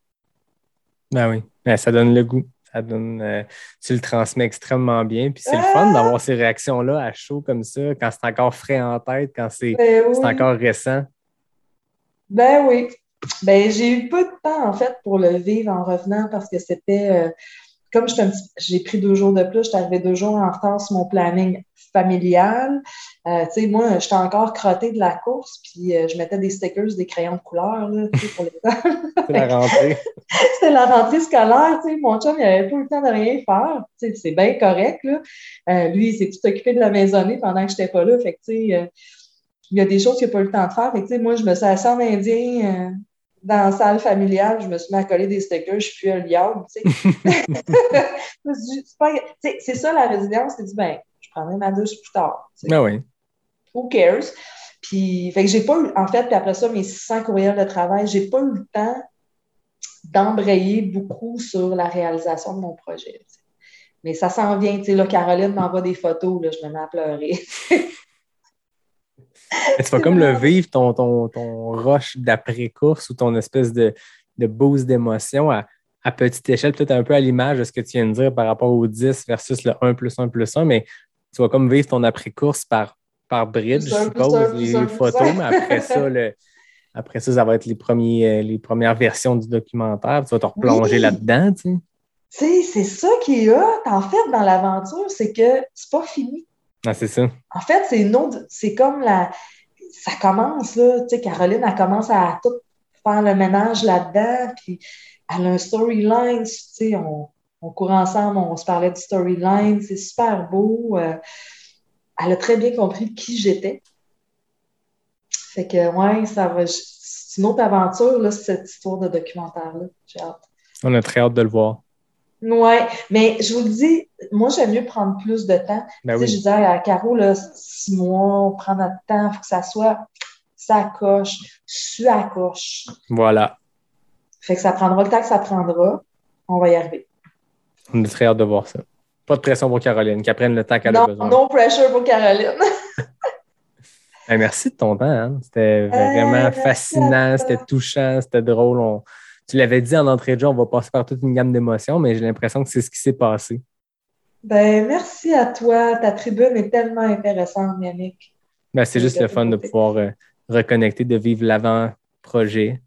Ben oui, ben, ça donne le goût. Ça donne, euh, tu le transmets extrêmement bien. Puis c'est le fun d'avoir ces réactions-là à chaud comme ça, quand c'est encore frais en tête, quand c'est ben encore récent. Ben oui. Ben, j'ai eu peu de temps, en fait, pour le vivre en revenant parce que c'était, euh, comme j'ai pris deux jours de plus, j'étais arrivée deux jours en retard sur mon planning familial. Euh, tu sais, moi, j'étais encore crottée de la course, puis euh, je mettais des stickers, des crayons de couleur, là, pour les C'était la rentrée. C'était la rentrée scolaire, tu sais. Mon chum, il n'avait pas le temps de rien faire. Tu sais, c'est bien correct, là. Euh, lui, il s'est tout occupé de la maisonnée pendant que je n'étais pas là. Fait que, tu sais, il y a des choses qu'il n'a pas eu le temps de faire. Fait que, tu sais, moi, je me suis assise en indien dans la salle familiale, je me suis mis à coller des stickers, je suis un liable, tu sais. c'est ça la résilience, c'est dit, ben, prendrai ma douche plus tard. Ah oui. Who cares? Puis, fait que j'ai pas eu, en fait, puis après ça, mes 600 courriels de travail, j'ai pas eu le temps d'embrayer beaucoup sur la réalisation de mon projet. Mais ça s'en vient, tu sais, là, Caroline m'envoie des photos, là, je me mets à pleurer. tu vas comme le vivre, ton, ton, ton rush d'après-course ou ton espèce de, de boost d'émotion à, à petite échelle, peut-être un peu à l'image de ce que tu viens de dire par rapport au 10 versus le 1 plus 1 plus 1, mais tu vas comme vivre ton après-course par, par bridge, je suppose, les photos, mais après ça, après ça, ça va être les, premiers, euh, les premières versions du documentaire. Tu vas te replonger là-dedans, tu sais. c'est ça qui est hot, en fait, dans l'aventure, c'est que c'est pas fini. Ah, c'est ça. En fait, c'est c'est comme la. Ça commence, là. Tu sais, Caroline, elle commence à tout faire le ménage là-dedans, puis elle a un storyline, tu sais, on, on court ensemble, on se parlait du storyline, c'est super beau. Euh, elle a très bien compris qui j'étais. Fait que, ouais, ça va. C'est une autre aventure, là, cette histoire de documentaire-là. J'ai hâte. On a très hâte de le voir. Oui, mais je vous le dis, moi, j'aime mieux prendre plus de temps. Ben Je disais à Caro, là, six mois, on prend notre temps, il faut que ça soit ça coche, su à coche. Voilà. Fait que ça prendra le temps que ça prendra. On va y arriver. On est très hâte de voir ça. Pas de pression pour Caroline, qu'elle prenne le temps qu'elle a besoin. No pressure pour Caroline. merci de ton temps. Hein. C'était vraiment fascinant, c'était touchant, c'était drôle. Tu l'avais dit en entrée de jeu, on va passer par toute une gamme d'émotions, mais j'ai l'impression que c'est ce qui s'est passé. Ben, merci à toi. Ta tribune est tellement intéressante, Yannick. Ben, c'est juste le fun de pouvoir euh, reconnecter, de vivre l'avant-projet,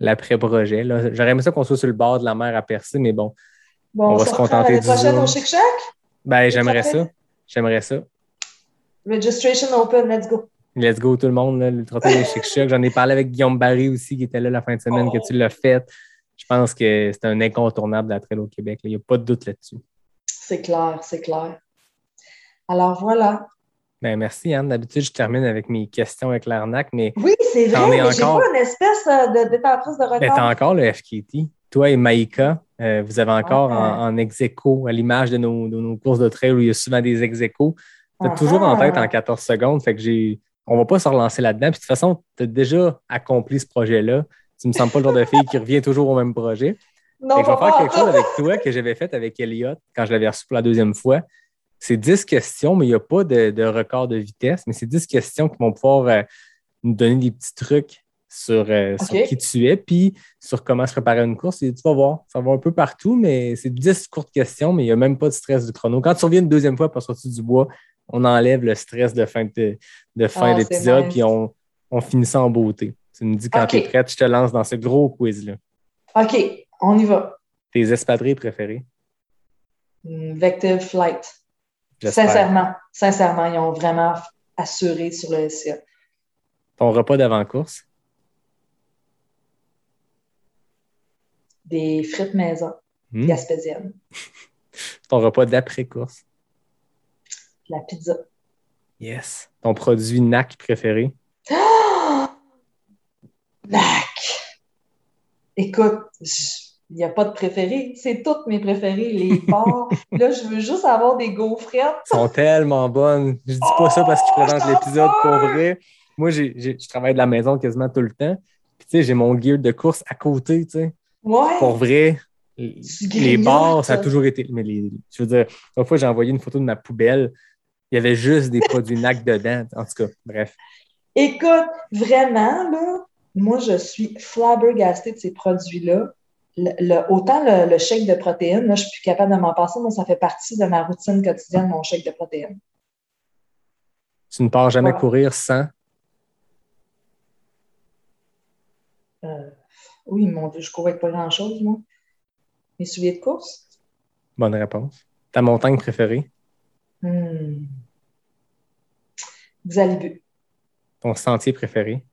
l'après-projet. J'aurais aimé ça qu'on soit sur le bord de la mer à percer, mais bon, on va se contenter du prochaine au Chic Chac? Ben, j'aimerais ça. J'aimerais ça. Registration open, let's go. Let's go tout le monde, le trottoir de Chic. J'en ai parlé avec Guillaume Barry aussi, qui était là la fin de semaine, que tu l'as fait. Je pense que c'est un incontournable de la trail au Québec. là. Il n'y a pas de doute là-dessus. C'est clair, c'est clair. Alors voilà. Ben, merci, Anne. D'habitude, je termine avec mes questions avec l'arnaque, mais Oui, c'est vrai, ai mais j'ai encore. pas une espèce euh, de détentrice de Ben, record. t'as encore le FKT. Toi et Maïka, euh, vous avez encore Ah. en, en ex-aequo, à l'image de nos, de nos courses de trail où il y a souvent des ex-aequo. T'as Ah. toujours en tête en 14 secondes. Fait que j'ai. On va pas se relancer là-dedans. Puis de toute façon, tu as déjà accompli ce projet-là. Tu me sens pas le genre de fille qui revient toujours au même projet. Non, je vais faire quelque chose avec toi que j'avais fait avec Elliot quand je l'avais reçu pour la deuxième fois. C'est 10 questions, mais il n'y a pas de, de record de vitesse, mais c'est 10 questions qui vont pouvoir euh, nous donner des petits trucs sur, euh, sur qui tu es, puis sur comment se préparer à une course. Et tu vas voir, ça va un peu partout, mais c'est 10 courtes questions, mais il n'y a même pas de stress du chrono. Quand tu reviens une deuxième fois pour sortir du bois, on enlève le stress de fin de, de fin Ah, d'épisode, puis on, on finit ça en beauté. Tu me dis quand OK. tu es prête, je te lance dans ce gros quiz-là. OK, on y va. Tes espadrilles préférées? Hmm, Vective Flight. Sincèrement, sincèrement, ils ont vraiment assuré sur le SCA. Ton repas d'avant-course? Des frites maison Hmm? gaspésiennes. Ton repas d'après-course? La pizza. Yes. Ton produit NAC préféré? Ah! Mac! Écoute, il n'y a pas de préféré. C'est toutes mes préférés, les porcs. Là, je veux juste avoir des gaufrettes. Elles sont tellement bonnes. Je dis pas ça parce qu'ils Oh, présentent l'épisode pour vrai. Moi, je travaille de la maison quasiment tout le temps. Puis, tu sais, j'ai mon gear de course à côté, tu sais. Ouais. Pour vrai, les bars, ça a toujours été. Mais les, je veux dire, une fois, j'ai envoyé une photo de ma poubelle. Il y avait juste des produits NAC dedans. En tout cas, bref. Écoute, vraiment, là, moi, je suis flabbergastée de ces produits-là. Le, le- autant le, le shake de protéines, là, je suis plus capable de m'en passer. Moi, ça fait partie de ma routine quotidienne, mon shake de protéines. Tu ne pars jamais Voilà. courir sans? Euh, oui, mon Dieu, je cours avec pas grand-chose, moi. Mes souliers de course? Bonne réponse. Ta montagne préférée? Hmm. Xalibu. Ton sentier préféré?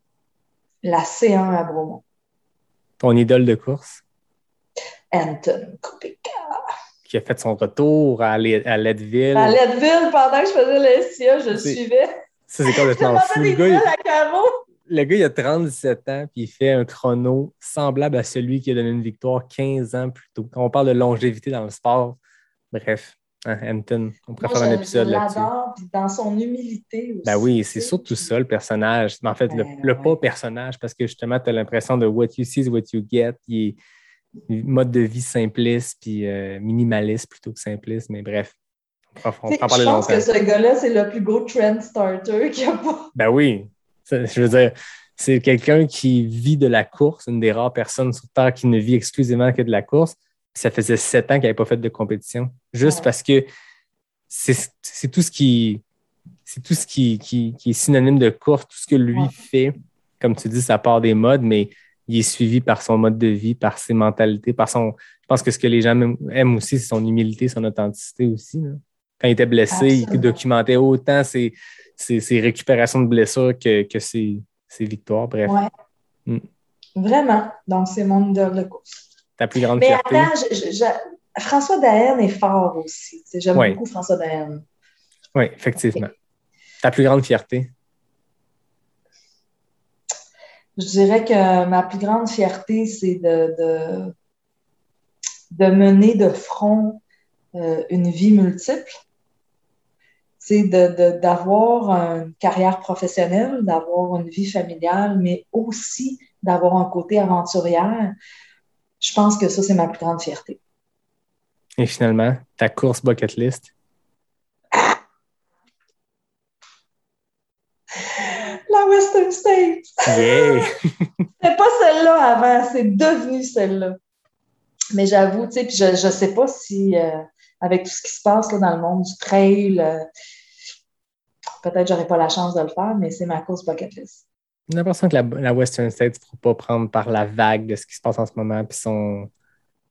La C1 à Bromont. Ton idole de course? Anton Kopica. qui a fait son retour à, Le- à Leadville. À Leadville, pendant que je faisais le SIA, je le suivais. Ça, c'est complètement fou. Le gars, il, le gars, il a 37 ans, puis il fait un chrono semblable à celui qui a donné une victoire 15 ans plus tôt. Quand on parle de longévité dans le sport, bref, hein, Hampton, on pourrait faire un épisode là-dessus. dans son humilité aussi. Ben oui, c'est surtout ça, le personnage. Mais en fait, le, Ben le ouais. pas personnage, parce que justement, tu as l'impression de what you see is what you get. Il est mode de vie simpliste, puis euh, minimaliste plutôt que simpliste. Mais bref, on on je pense longtemps. que ce gars-là, c'est le plus beau trend starter qu'il n'y a pas. Ben oui. Je veux dire, c'est quelqu'un qui vit de la course, une des rares personnes sur Terre qui ne vit exclusivement que de la course. Ça faisait sept ans qu'il n'avait pas fait de compétition. Juste Ouais. parce que c'est tout ce qui c'est tout ce qui, qui, qui est synonyme de course, tout ce que lui Ouais. fait. Comme tu dis, ça part des modes, mais il est suivi par son mode de vie, par ses mentalités, par son. Je pense que ce que les gens aiment- aiment aussi, c'est son humilité, son authenticité aussi. là. Quand il était blessé, Absolument. il documentait autant ses, ses, ses récupérations de blessures que, que ses, ses victoires. Bref, Ouais. Mm. Vraiment. Donc, c'est mon idole de course. Ta plus grande Mais fierté. attends, je- je- je- François Daen est fort aussi. J'aime beaucoup François Daen. Oui, effectivement. Ta plus grande fierté? Je dirais que ma plus grande fierté, c'est de, de, de mener de front euh, une vie multiple. C'est de, de- d'avoir une carrière professionnelle, d'avoir une vie familiale, mais aussi d'avoir un côté aventurière. Je pense que ça, c'est ma plus grande fierté. Et finalement, ta course bucket list? La Western States! Yeah! C'était pas celle-là avant, c'est devenu celle-là. Mais j'avoue, tu sais, puis je, je sais pas si, euh, avec tout ce qui se passe là, dans le monde du trail, euh, peut-être j'aurais pas la chance de le faire, mais c'est ma course bucket list. J'ai l'impression que la, la Western States ne faut pas prendre par la vague de ce qui se passe en ce moment, puis sont,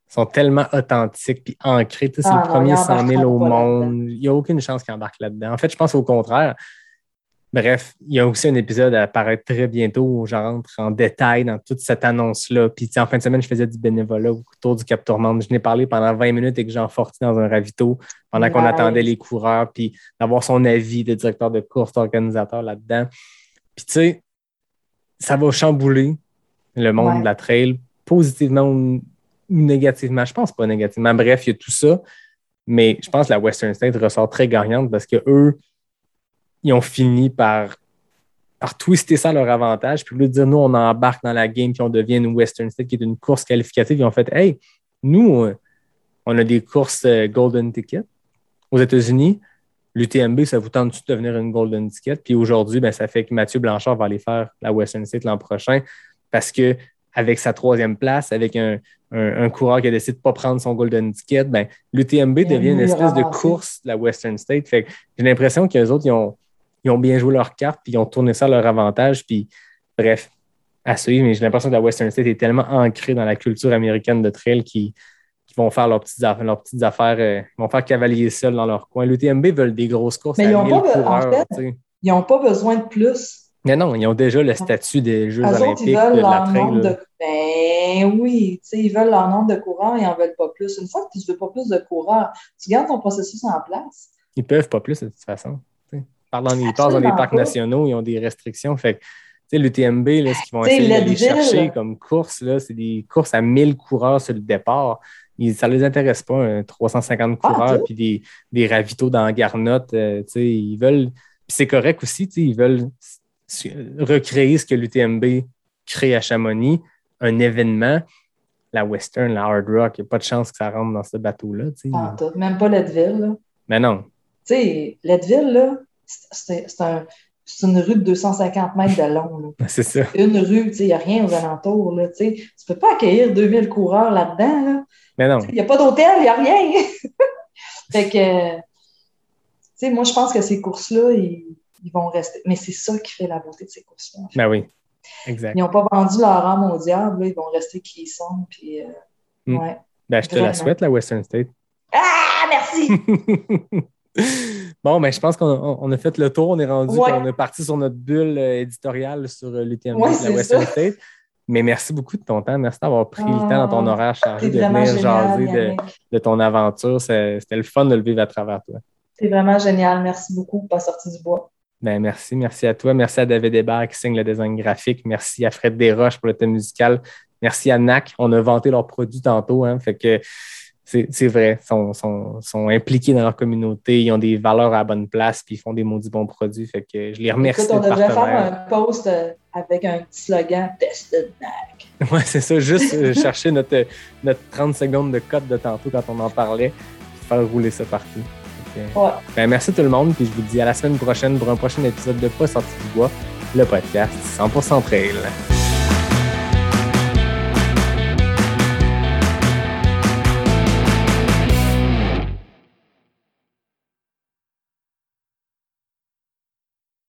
sont tellement authentiques puis ancrés. Sais, c'est Ah le non, premier ils 100 000 au monde. Il n'y a aucune chance qu'ils embarquent là-dedans. En fait, je pense au contraire. Bref, il y a aussi un épisode à apparaître très bientôt où j'entre en détail dans toute cette annonce-là. Puis en fin de semaine, je faisais du bénévolat autour du Cap Tourmente. Je n'ai parlé pendant 20 minutes avec Jean Forti dans un ravito pendant qu'on attendait les coureurs, puis d'avoir son avis de directeur de course, d'organisateur là-dedans. Puis tu sais, ça va chambouler le monde de la trail, positivement ou négativement. Je pense pas négativement. Bref, il y a tout ça. Mais je pense que la Western State ressort très gagnante parce que eux, ils ont fini par, par twister ça à leur avantage. Puis, au lieu de dire, nous, on embarque dans la game, puis on devient une Western State qui est une course qualificative, ils ont fait, hey, nous, on a des courses euh, Golden Ticket aux États-Unis. L'UTMB, ça vous tente de devenir une Golden Ticket? Puis aujourd'hui, ben, ça fait que Mathieu Blanchard va aller faire la Western State l'an prochain parce que avec sa troisième place, avec un, coureur qui a décidé de ne pas prendre son Golden Ticket, ben, l'UTMB devient une espèce de course de la Western State. Fait j'ai l'impression qu'eux autres, ils ont, ils ont bien joué leur carte, puis ils ont tourné ça à leur avantage. Puis, bref, à suivre. Mais j'ai l'impression que la Western State est tellement ancrée dans la culture américaine de trail qu'ils vont faire leurs petites affaires, leurs petites affaires euh, ils vont faire cavalier seul dans leur coin. L'UTMB veulent des grosses courses mais ils n'ont pas, en pas besoin de plus. Mais non, ils ont déjà le statut des Jeux olympiques de la trail. De... Ben oui, ils veulent leur nombre de coureurs, ils n'en veulent pas plus. Une fois que tu ne veux pas plus de coureurs, tu gardes ton processus en place. Ils peuvent pas plus de toute façon parlant des passes dans les parcs nationaux, ils ont des restrictions. Fait l'UTMB, ce qu'ils vont essayer d'aller chercher comme course, c'est des courses à 1000 coureurs sur le départ. Ça ne les intéresse pas, 350 ah, coureurs, puis des, des ravitaux dans Garnotte. Euh, ils veulent. C'est correct aussi, ils veulent recréer ce que l'UTMB crée à Chamonix, un événement. La Western, la Hard Rock, il n'y a pas de chance que ça rentre dans ce bateau-là. même pas Leadville. Mais non. Tu sais, Leadville, là, c'est une rue de 250 mètres de long. C'est ça. Une rue, il n'y a rien aux alentours. Là, tu ne peux pas accueillir 2000 coureurs là-dedans. Là. Mais non. Il n'y a pas d'hôtel, il n'y a rien. fait que, moi, je pense que ces courses-là, ils, vont rester. Mais c'est ça qui fait la beauté de ces courses-là. Ben oui, exact. Ils n'ont pas vendu leur âme au diable, ils vont rester qui ils sont. Puis, euh, hmm. ouais, ben, je te la souhaite, la Western State. Ah, merci! Bon, mais ben, je pense qu'on a fait le tour. On est rendu, on est parti sur notre bulle euh, éditoriale sur euh, l'UTMB de la Western State. Mais merci beaucoup de ton temps. Merci d'avoir pris le temps dans ton ah, horaire chargé de venir jaser de, ton aventure. C'était le fun de le vivre à travers toi. C'est vraiment génial. Merci beaucoup pour pas sortir du bois. Ben, merci, merci à toi. Merci à David Hébert qui signe le design graphique. Merci à Fred Desroches pour le thème musical. Merci à NAC. On a vanté leurs produits tantôt. Hein, fait que c'est vrai, ils sont, impliqués dans leur communauté, ils ont des valeurs à la bonne place, puis ils font des maudits bons produits. Fait que je les remercie. Écoute, on devrait faire un post euh, avec un petit slogan Tested Mac. Ouais, c'est ça, juste euh, chercher notre, notre 30 secondes de code de tantôt quand on en parlait, puis faire rouler ça partout. ouais. ben, merci tout le monde, puis je vous dis à la semaine prochaine pour un prochain épisode de Pas sorti du bois, le podcast 100% trail.